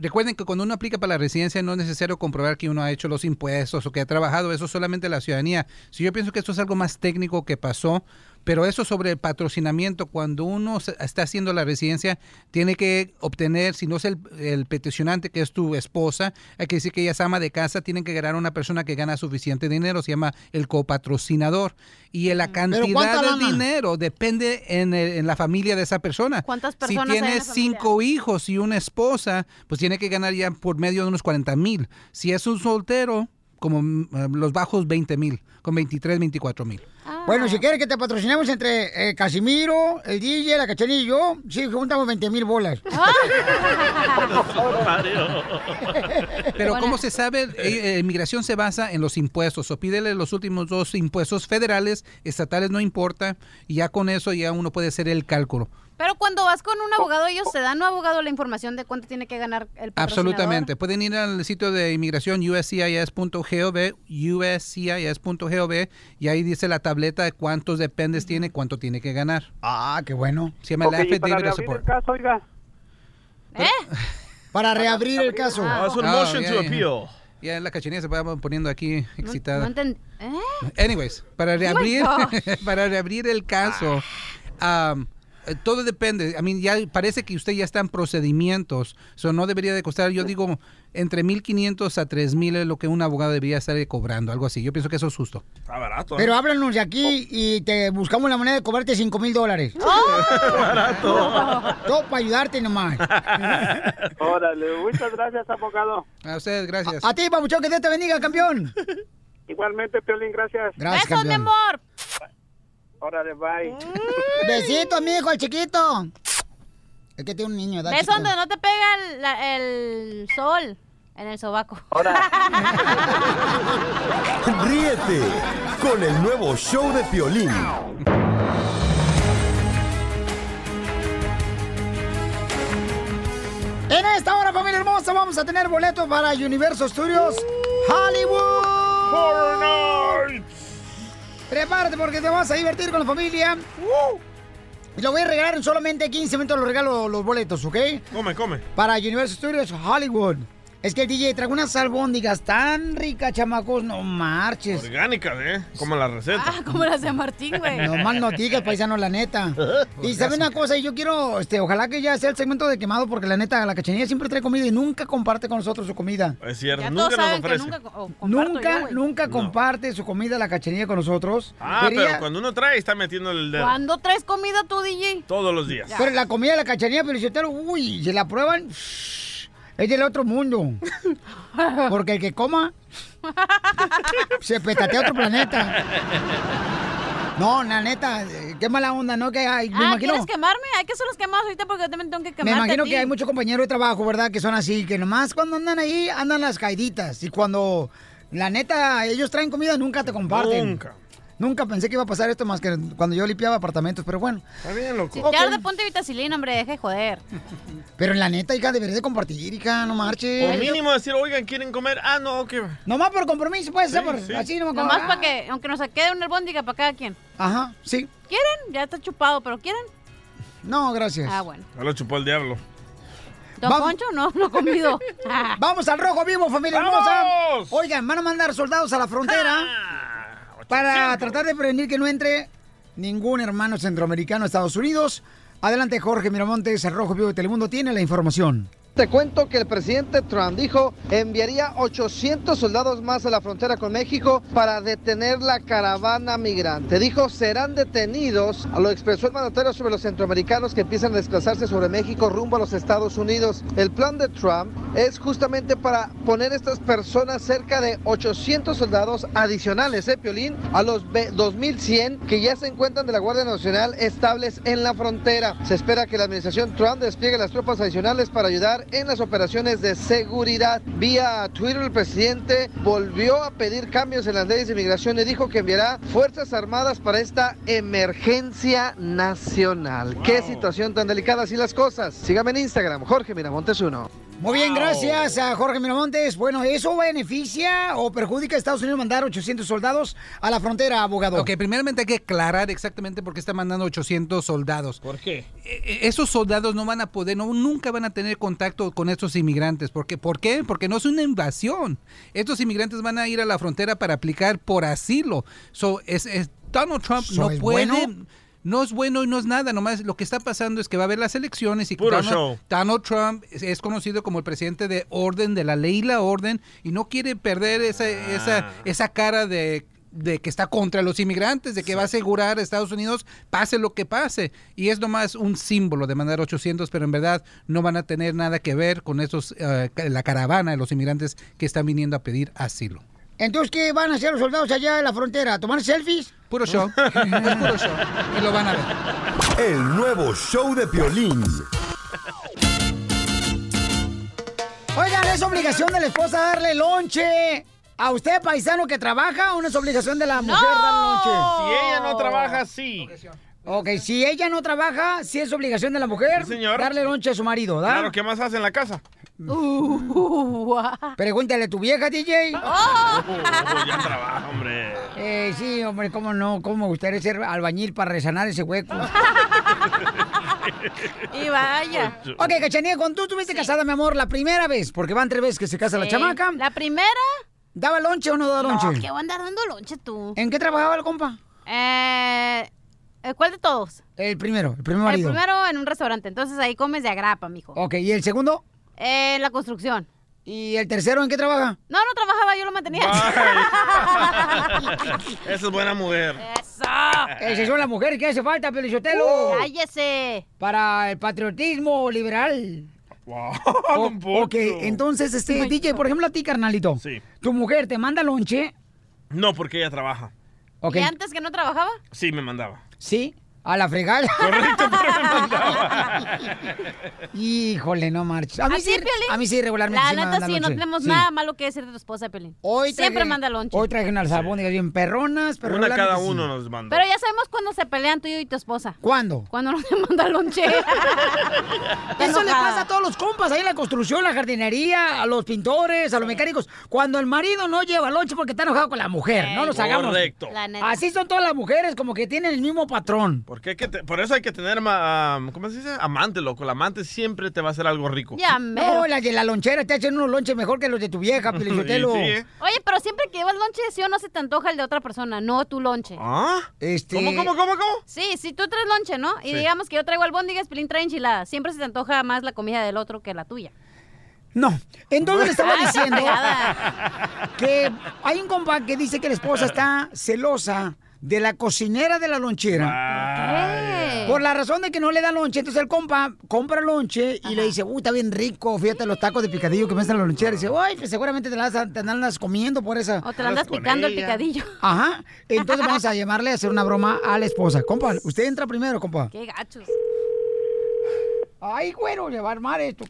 recuerden que cuando uno aplica para la residencia no es necesario comprobar que uno ha hecho los impuestos o que ha trabajado, eso es solamente la ciudadanía. Si yo pienso que esto es algo más técnico que pasó, pero eso sobre el patrocinamiento, cuando uno se- está haciendo la residencia, tiene que obtener, si no es el, el peticionante que es tu esposa, hay que decir que ella es ama de casa, tienen que ganar una persona que gana suficiente dinero, se llama el copatrocinador. Y en la cantidad de
lana?
dinero depende en, el- en la familia de esa persona.
¿Cuántas
Si
personas la
tienes cinco hijos y una esposa, pues tiene que ganar ya por medio de unos 40 mil. Si es un soltero, como mm, eh, los bajos 20 mil, con 23, 24 mil.
Bueno, si quieres que te patrocinemos entre eh, Casimiro, el DJ, la cachanilla y yo, sí, juntamos 20 mil bolas.
Pero ¿cómo se sabe? Eh, eh, Inmigración se basa en los impuestos. O pídele los últimos dos impuestos federales, estatales no importa, y ya con eso ya uno puede hacer el cálculo.
Pero cuando vas con un abogado, ellos te dan a un abogado la información de cuánto tiene que ganar el.
Absolutamente. Pueden ir al sitio de inmigración uscis.gov, uscis.gov, y ahí dice la tableta de cuántos dependes tiene, cuánto tiene que ganar.
Ah, qué bueno.
Se llama
Ok,
el affidavit of
el caso, oiga.
Para reabrir el caso.
Ah,
es un
oh,
motion
ya,
to appeal.
Ya la cachanilla se va poniendo aquí excitada.
No entendí. ¿Eh?
Anyways, para
Oh
reabrir, para reabrir el caso, um, eh, todo depende. I mean, ya parece que usted ya está en procedimientos. So no debería de costar, yo digo, entre 1.500 a 3.000 es lo que un abogado debería estar cobrando, algo así. Yo pienso que eso es justo.
Está barato. ¿eh?
Pero háblanos de aquí y te buscamos la manera de cobrarte 5 mil dólares.
barato.
Todo para ayudarte nomás.
Órale, muchas gracias, abogado.
A ustedes, gracias.
A ti, papuchón, que Dios te bendiga, campeón.
Igualmente, Piolín, gracias.
Gracias, Besos, campeón. mi
amor.
Órale, bye.
Besitos, mi hijo, el chiquito. Es que tiene un niño, ¿verdad?
¿Ves
chiquito?
donde no te pega el, la- el sol? En el sobaco.
Ríete con el nuevo show de Piolín.
En esta hora, familia hermosa, vamos a tener boletos para Universo Studios Hollywood. Prepárate porque te vas a divertir con la familia. Y lo voy a regalar en solamente 15 minutos. Los regalo los boletos, ¿ok?
Come, come.
Para Universal Studios Hollywood. Es que el DJ trajo unas albóndigas tan ricas, chamacos, no marches.
Orgánicas, ¿eh? Como la receta.
Ah, como las de Martín, güey.
No más noticias, paisano, la neta. Y sabe una cosa, yo quiero, este, ojalá que ya sea el segmento de quemado, porque la neta, la cachanilla siempre trae comida y nunca comparte con nosotros su comida.
Es cierto,
Ya
nunca
todos
nos
saben que
ofrece.
nunca
Nunca,
yo,
nunca comparte su comida la cachanilla con nosotros.
Ah,
Pero
cuando uno trae, está metiendo el dedo.
¿Cuándo traes comida tú, DJ?
Todos los días.
Pero la comida de la cachanilla, pero si uy, se la prueban, es del otro mundo. Porque el que coma, se petatea a otro planeta. No, la neta, qué mala onda, ¿no? Que hay, me
ah,
imagino,
¿quieres quemarme? Hay que ser los quemados ahorita porque yo también tengo que
me
quemarte
imagino
a ti.
que hay muchos compañeros de trabajo, ¿verdad? Que son así, que nomás cuando andan ahí, andan las caiditas. Y cuando, la neta, ellos traen comida, nunca te comparten.
Nunca.
Nunca pensé que iba a pasar esto más que cuando yo limpiaba apartamentos, pero bueno.
Está bien, loco.
Si te arde, ponte vitacilina, hombre, deje de joder.
Pero la neta, hija, deberías de compartir, hija, no marches.
O mínimo decir, oigan, ¿quieren comer? Ah, no, ok.
Nomás por compromiso, puede ser,
Sí,
por-
sí.
así no me
Nomás para que, aunque nos quede una albóndiga para cada quien.
Ajá, sí.
¿Quieren? Ya está chupado, pero ¿quieren?
No, gracias.
Ah, bueno.
Ya lo chupó el diablo.
¿Don
Vamos.
Poncho? No, no comido.
Vamos al rojo vivo, familia
¡Vamos!
hermosa. Oigan, van a mandar soldados a la frontera para tratar de prevenir que no entre ningún hermano centroamericano a Estados Unidos. Adelante, Jorge Miramontes, el rojo vivo de Telemundo tiene la información.
Te cuento que el presidente Trump dijo enviaría 800 soldados más a la frontera con México para detener la caravana migrante. Dijo serán detenidos, lo expresó el mandatario sobre los centroamericanos que empiezan a desplazarse sobre México rumbo a los Estados Unidos. El plan de Trump es justamente para poner estas personas cerca de 800 soldados adicionales, ¿eh, Piolín? A los ve- 2100 que ya se encuentran de la Guardia Nacional estables en la frontera. Se espera que la administración Trump despliegue las tropas adicionales para ayudar en las operaciones de seguridad. Vía Twitter, el presidente volvió a pedir cambios en las leyes de inmigración y dijo que enviará Fuerzas Armadas para esta emergencia nacional. Qué situación tan delicada así las cosas. Sígame en Instagram, Jorge Miramontes 1.
Muy bien, gracias a Jorge Miramontes. Bueno, ¿eso beneficia o perjudica a Estados Unidos mandar 800 soldados a la frontera, abogado?
Ok, primeramente hay que aclarar exactamente por qué está mandando 800 soldados.
¿Por qué?
Eh, Esos soldados no van a poder, no, nunca van a tener contacto con estos inmigrantes. ¿Por qué? ¿Por qué? Porque no es una invasión. Estos inmigrantes van a ir a la frontera para aplicar por asilo. So, es, es- Donald Trump
So,
no
¿es
puede...
bueno?
No es bueno y no es nada, nomás lo que está pasando es que va a haber las elecciones y Donald. Donald Trump es, conocido como el presidente de orden, de la ley y la orden, y no quiere perder esa, esa, esa cara de, de que está contra los inmigrantes, de que va a asegurar a Estados Unidos pase lo que pase. Y es nomás un símbolo de mandar 800, pero en verdad no van a tener nada que ver con esos, eh, la caravana de los inmigrantes que están viniendo a pedir asilo.
Entonces, ¿qué van a hacer los soldados allá en la frontera? ¿Tomar selfies?
Puro show. es puro show. Y lo van a ver.
El nuevo show de Piolín.
Oigan, ¿es obligación de la esposa darle lonche a usted, paisano, que trabaja o no es obligación de la mujer darle lonche?
Si ella no trabaja, sí.
Ok, si ella no trabaja, sí es obligación de la mujer
Sí, señor.
darle lonche a su marido, ¿da?
Claro, ¿qué más hace en la casa?
Pregúntale a tu vieja, DJ.
Oh, ya trabaja, hombre.
Eh, sí, hombre, cómo no, cómo me gustaría ser albañil para resanar ese hueco.
Y vaya.
ok, Cachanilla, cuando tú estuviste casada, mi amor, la primera vez, porque van tres veces que se casa la chamaca.
La primera.
¿Daba lonche o no daba lonche?
No, que voy a andar dando lonche tú.
¿En qué trabajaba el compa?
¿eh, ¿Cuál de todos?
El primero, el primer
El
marido.
primero en un restaurante, entonces ahí comes de agrapa, mijo.
Ok, ¿y el segundo?
Eh, en la construcción.
¿Y el tercero en qué trabaja?
No, no trabajaba, yo lo mantenía.
Esa es buena mujer.
¡Eso!
Esas son las mujeres que hace falta, Pelichotelo.
¡Cállese!
Para el patriotismo liberal.
Wow,
O- ok, entonces, este, DJ, por ejemplo, a ti, carnalito.
Sí.
Tu mujer te manda lonche.
No, porque ella trabaja.
Ok.
¿Y antes que no trabajaba?
Sí, me mandaba.
Sí, a la fregada.
Correcto, pero me mandaba.
Híjole, no marches. A mí
¿Así,
sí, a mí sí regularmente
La
sí
neta sí, no
lonche.
tenemos
Sí.
nada malo que decir de tu esposa, Pelín.
Hoy
Siempre
traje-
manda lonche.
Hoy traje unas albóndigas bien perronas, pero
Una cada uno nos manda.
Pero ya sabemos cuándo se pelean tú y tu esposa.
¿Cuándo?
Cuando no te manda lonche.
Eso le pasa a todos los compas ahí en la construcción, la jardinería, a los pintores, a los mecánicos. Cuando el marido no lleva lonche porque está enojado con la mujer, no nos hagamos.
Correcto.
La neta.
Así son todas las mujeres, como que tienen el mismo patrón.
¿Por, qué hay que te- por eso hay que tener, ma- um, ¿cómo se dice? Amante, loco. El amante siempre te va a hacer algo rico.
Ya,
No, la de la lonchera te hacen unos lonches mejor que los de tu vieja, Pelichotelo.
Y sí, ¿eh?
Oye, pero siempre que llevas lonche, sí o no se te antoja el de otra persona, no tu lonche.
¿Ah?
Este...
¿Cómo, cómo, cómo, cómo?
Sí, si tú traes lonche, ¿no? Y
Sí.
digamos que yo traigo albóndigas, Pelín trae enchiladas. Siempre se te antoja más la comida del otro que la tuya.
No. Entonces le estaba diciendo que hay un compa que dice que la esposa está celosa de la cocinera de la lonchera.
¿Qué?
Por la razón de que no le da lonche, entonces el compa compra lonche y le dice, uy, está bien rico, fíjate los tacos de picadillo que me hacen la lonchera. Y dice, uy, pues seguramente te las te andas comiendo por esa.
O te la andas picando el picadillo.
Ajá. Entonces vamos a llamarle a hacer una broma a la esposa. Compa, usted entra primero, compa.
Qué gachos.
Ay, güero, le va a armar esto.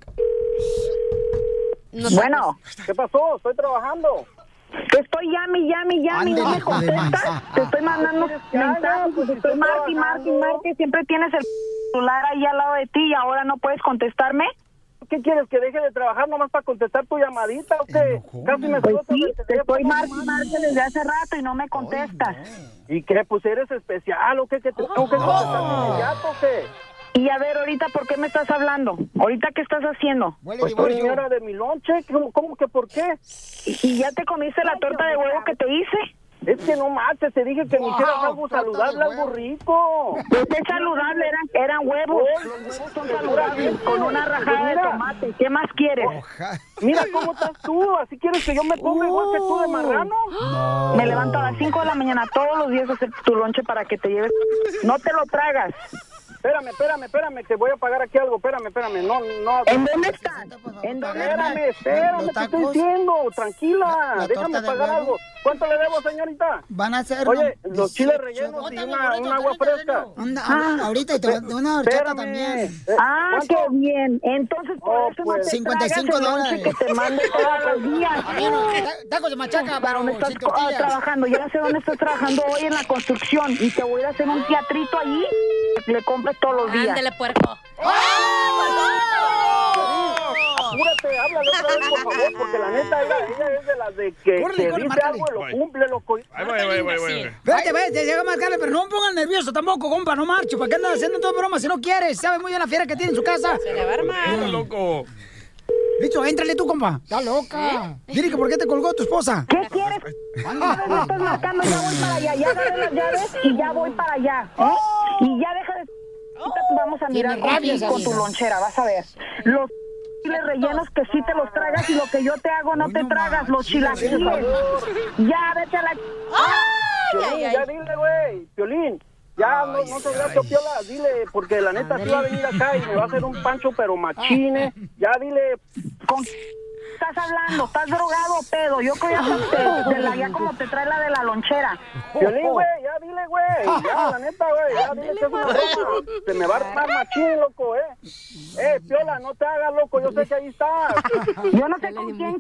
Bueno,
¿Qué pasó? Estoy trabajando.
Te estoy llame, llame, llame, y no me contestas. Te estoy mandando mensajes,
Pues
estoy marque, marque, marque. Siempre tienes el celular ahí al lado de ti y ahora no puedes contestarme.
¿Qué quieres? ¿Que deje de trabajar nomás para contestar tu llamadita o qué? Casi me
Pues sí, te estoy marque, marque desde hace rato y no me contestas.
¿Y qué? Pues eres especial o qué? ¿Que te tengo que contestar de inmediato o qué?
Y a ver, ahorita, ¿por qué me estás hablando? ¿Ahorita qué estás haciendo?
Pues señora de mi lonche. ¿Cómo, cómo que por qué?
¿Y, y ya te comiste la torta de huevo que te hice?
Es que no marches, te dije que me
Wow,
hicieras algo saludable, algo rico.
Pues es saludable, eran, eran huevos. Los huevos son saludables, con una rajada de tomate. ¿Qué más quieres?
Mira cómo estás tú, así quieres que yo me ponga igual que tú de marrano.
Me levanto a las 5 de la mañana todos los días a hacer tu lonche para que te lleves. No te lo tragas.
Espérame, espérame, espérame, que voy a pagar aquí algo. Espérame, espérame, no, no.
¿En dónde estás? ¿En dónde
Espérame, espérame, te estoy diciendo, tranquila,
la- la
déjame
de
pagar algo. ¿Cuánto le debo, señorita?
Van a ser.
Oye,
¿no?
los chiles
18.
rellenos y una,
ahorita,
un agua fresca.
Anda, ah, ahorita y te voy- una horchata
Espérame.
también.
Eh,
Ah,
¿cuánto?
qué bien. Entonces, por
Oh,
eso
pues.
no te
55
tragas el lonche
dólares.
que te mando todos los días.
A mí no, ta- tacos de machaca,
¿Para
pero
dónde estás ah, trabajando? Ya sé dónde estás trabajando hoy en la construcción y te voy a hacer un teatrito allí le compres todos los días.
Ándele, puerco.
Apúrate, háblale otra vez, por favor, porque la neta, ella, ella es de las de que,
córrele,
dice
márcale.
algo y lo
Voy.
cumple, loco.
Ahí voy, voy, voy, voy.
Espérate, ve, te llega a marcarle, pero no me pongan nervioso tampoco, compa, no marcho. ¿Para qué andas haciendo todo broma si no quieres? Sabe muy bien la fiera que tiene en su casa.
Se le va a armar.
Mira, loco.
Listo, éntrale tú, compa. Está loca. Dile que por qué te colgó tu esposa.
¿Qué quieres? Vez me estás marcando, ya voy para allá. Ya agarré las llaves y ya voy para allá. ¿eh? Y ya deja de... Ahorita Vamos a mirar
rabia
con, con tu lonchera, vas a ver. Los chiles rellenos que sí te los tragas y lo que yo te hago no
Uy,
te
no
tragas, los
manches,
chilaquiles. Ya, vete a la...
Piolín, ya dile, güey, Piolín. Ya, no, no te veas piola, dile, porque la neta sí va a venir acá y me va a hacer un pancho, pero machine. Ya dile,
Con... estás hablando? ¿Estás drogado o pedo? Yo creo que ya, te- de la- ya como te trae la de la lonchera.
Violín, güey, ya dile, güey. Ya, la neta, güey. Ya dile que es una broma. Se me va a armar machín, loco, eh. Eh, Piola, no te hagas, loco. Yo sé que ahí estás.
Yo no sé con quién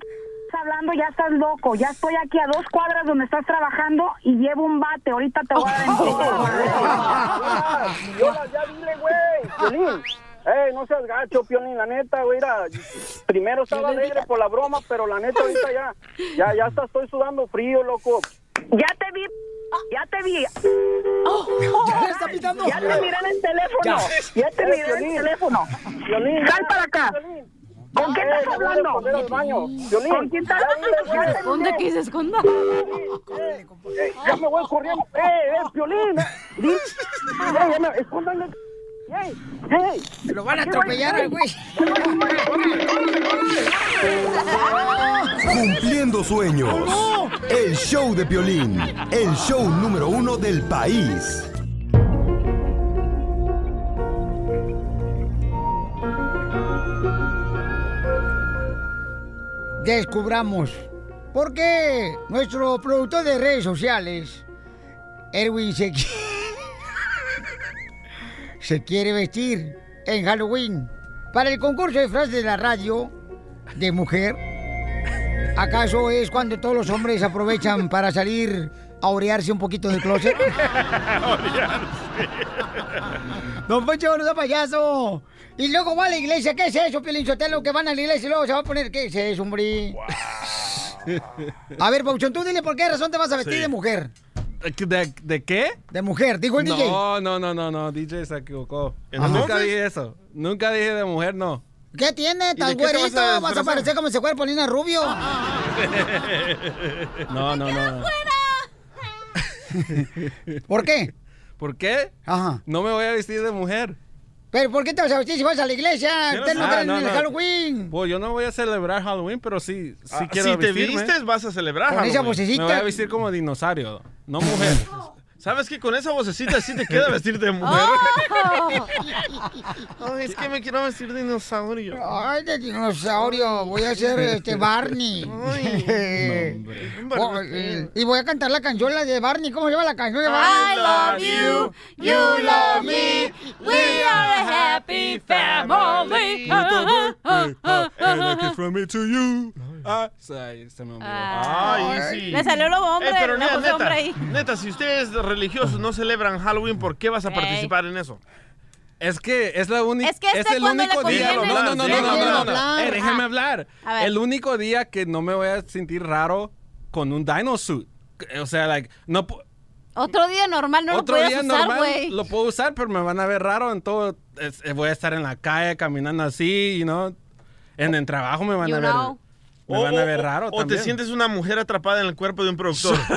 estás hablando, ya estás loco. Ya estoy aquí a dos cuadras donde estás trabajando y llevo un bate. Ahorita te voy a dar en
Piola, ya dile, güey. Violín. Ey, no seas gacho, Piolín, la neta, güey, mira, primero estaba alegre por la broma, pero la neta ahorita ya, ya, ya hasta estoy sudando frío, loco.
Ya te vi, ya te vi.
¿Ya le está pitando?
Ya te miré en el teléfono.
Ya.
Ya, te miré en
Piolín.
el teléfono.
Violín,
Sal
ya,
para acá. ¿Con quién estás hablando? ¿Con quién estás
ya.
Que se esconda, que se esconda.
Ya me voy corriendo. ¡Eh, eh, Piolín! eh, di- ¡Eh, ya me- escóndanle! ¡Ey, ey!
Lo van a atropellar al güey.
Cumpliendo sueños. El show de Piolín. El show número uno del país.
Descubramos por qué nuestro productor de redes sociales, Erwin, se, qui- se quiere vestir en Halloween para el concurso de frases de la radio de mujer. ¿Acaso es cuando todos los hombres aprovechan para salir a orearse un poquito del closet? Don Poncho, no sea payaso. Y luego va a la iglesia. ¿Qué es eso, Piolín Sotelo? Que van a la iglesia y luego se va a poner. ¿Qué es eso, hombre? A ver, Pauchón, tú dile por qué razón te vas a vestir
Sí.
de mujer.
¿De, de qué?
De mujer, dijo el
no,
DJ.
No, no, no, no, DJ se equivocó. Nunca dije eso. Nunca dije de mujer, no.
¿Qué tiene?
¿Y
¿Tan
te vas
güerito?
a
Vas a, parecer como si fuera Polina Rubio.
No, no, no.
¿Por qué?
¿Por qué?
Ajá.
No me voy a vestir de mujer.
¿Pero por qué te vas a vestir si vas a la iglesia? Ustedes no creen
Ah,
en
no,
el
no.
Halloween.
Pues yo no voy a celebrar Halloween, pero sí, sí
Ah,
quiero
si te
vestirme.
vistes, vas a celebrar
Con esa
Halloween.
vocecita.
Me voy a vestir como dinosaurio, no mujer.
¿Sabes que con esa vocecita sí te queda vestir de mujer? Ay, es que me quiero vestir de dinosaurio.
Ay, de dinosaurio. Voy a ser este Barney. Oh, eh, y voy a cantar la canción la de Barney. ¿Cómo se llama la canción de Barney?
I love you, you love me, we are a happy family.
Ah, se me olvidó.
Ay, sí.
Le salió lo hombre,
Eh, pero
la
neta,
hombre
neta,
ahí.
neta, si ustedes religiosos no celebran Halloween, ¿por qué vas a participar en eso?
Es que es la única.
Es que este
el
cuando le
único día. No, no, no, no, no, no, no, no.
hablar.
Eh, déjame hablar.
A ver.
El único día que no me voy a sentir raro con un dino suit. O sea, like, no.
Otro día normal no
Otro
lo puedes
día
usar,
normal
güey.
lo puedo usar, pero me van a ver raro en todo. es- eh, voy a estar en la calle caminando así, you know. En el trabajo me van
You
a ver. Me van a ver
o-
raro
o
también.
te sientes una mujer atrapada en el cuerpo de un productor.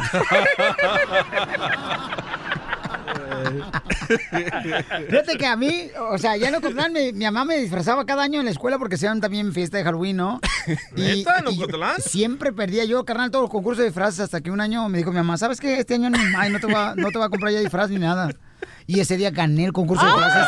Fíjate que a mí, o sea, ya no Ocotlán, mi, mi mamá me disfrazaba cada año en la escuela porque se dan también fiesta de Halloween, ¿no?
¿Neta, en
y yo
Ocotlán?
siempre perdía yo, carnal, todos los concursos de disfraces hasta que un año me dijo mi mamá, ¿sabes qué? Este año no, ay, no, te va, no te va a comprar ya disfraz ni nada. Y ese día gané el concurso de disfraces.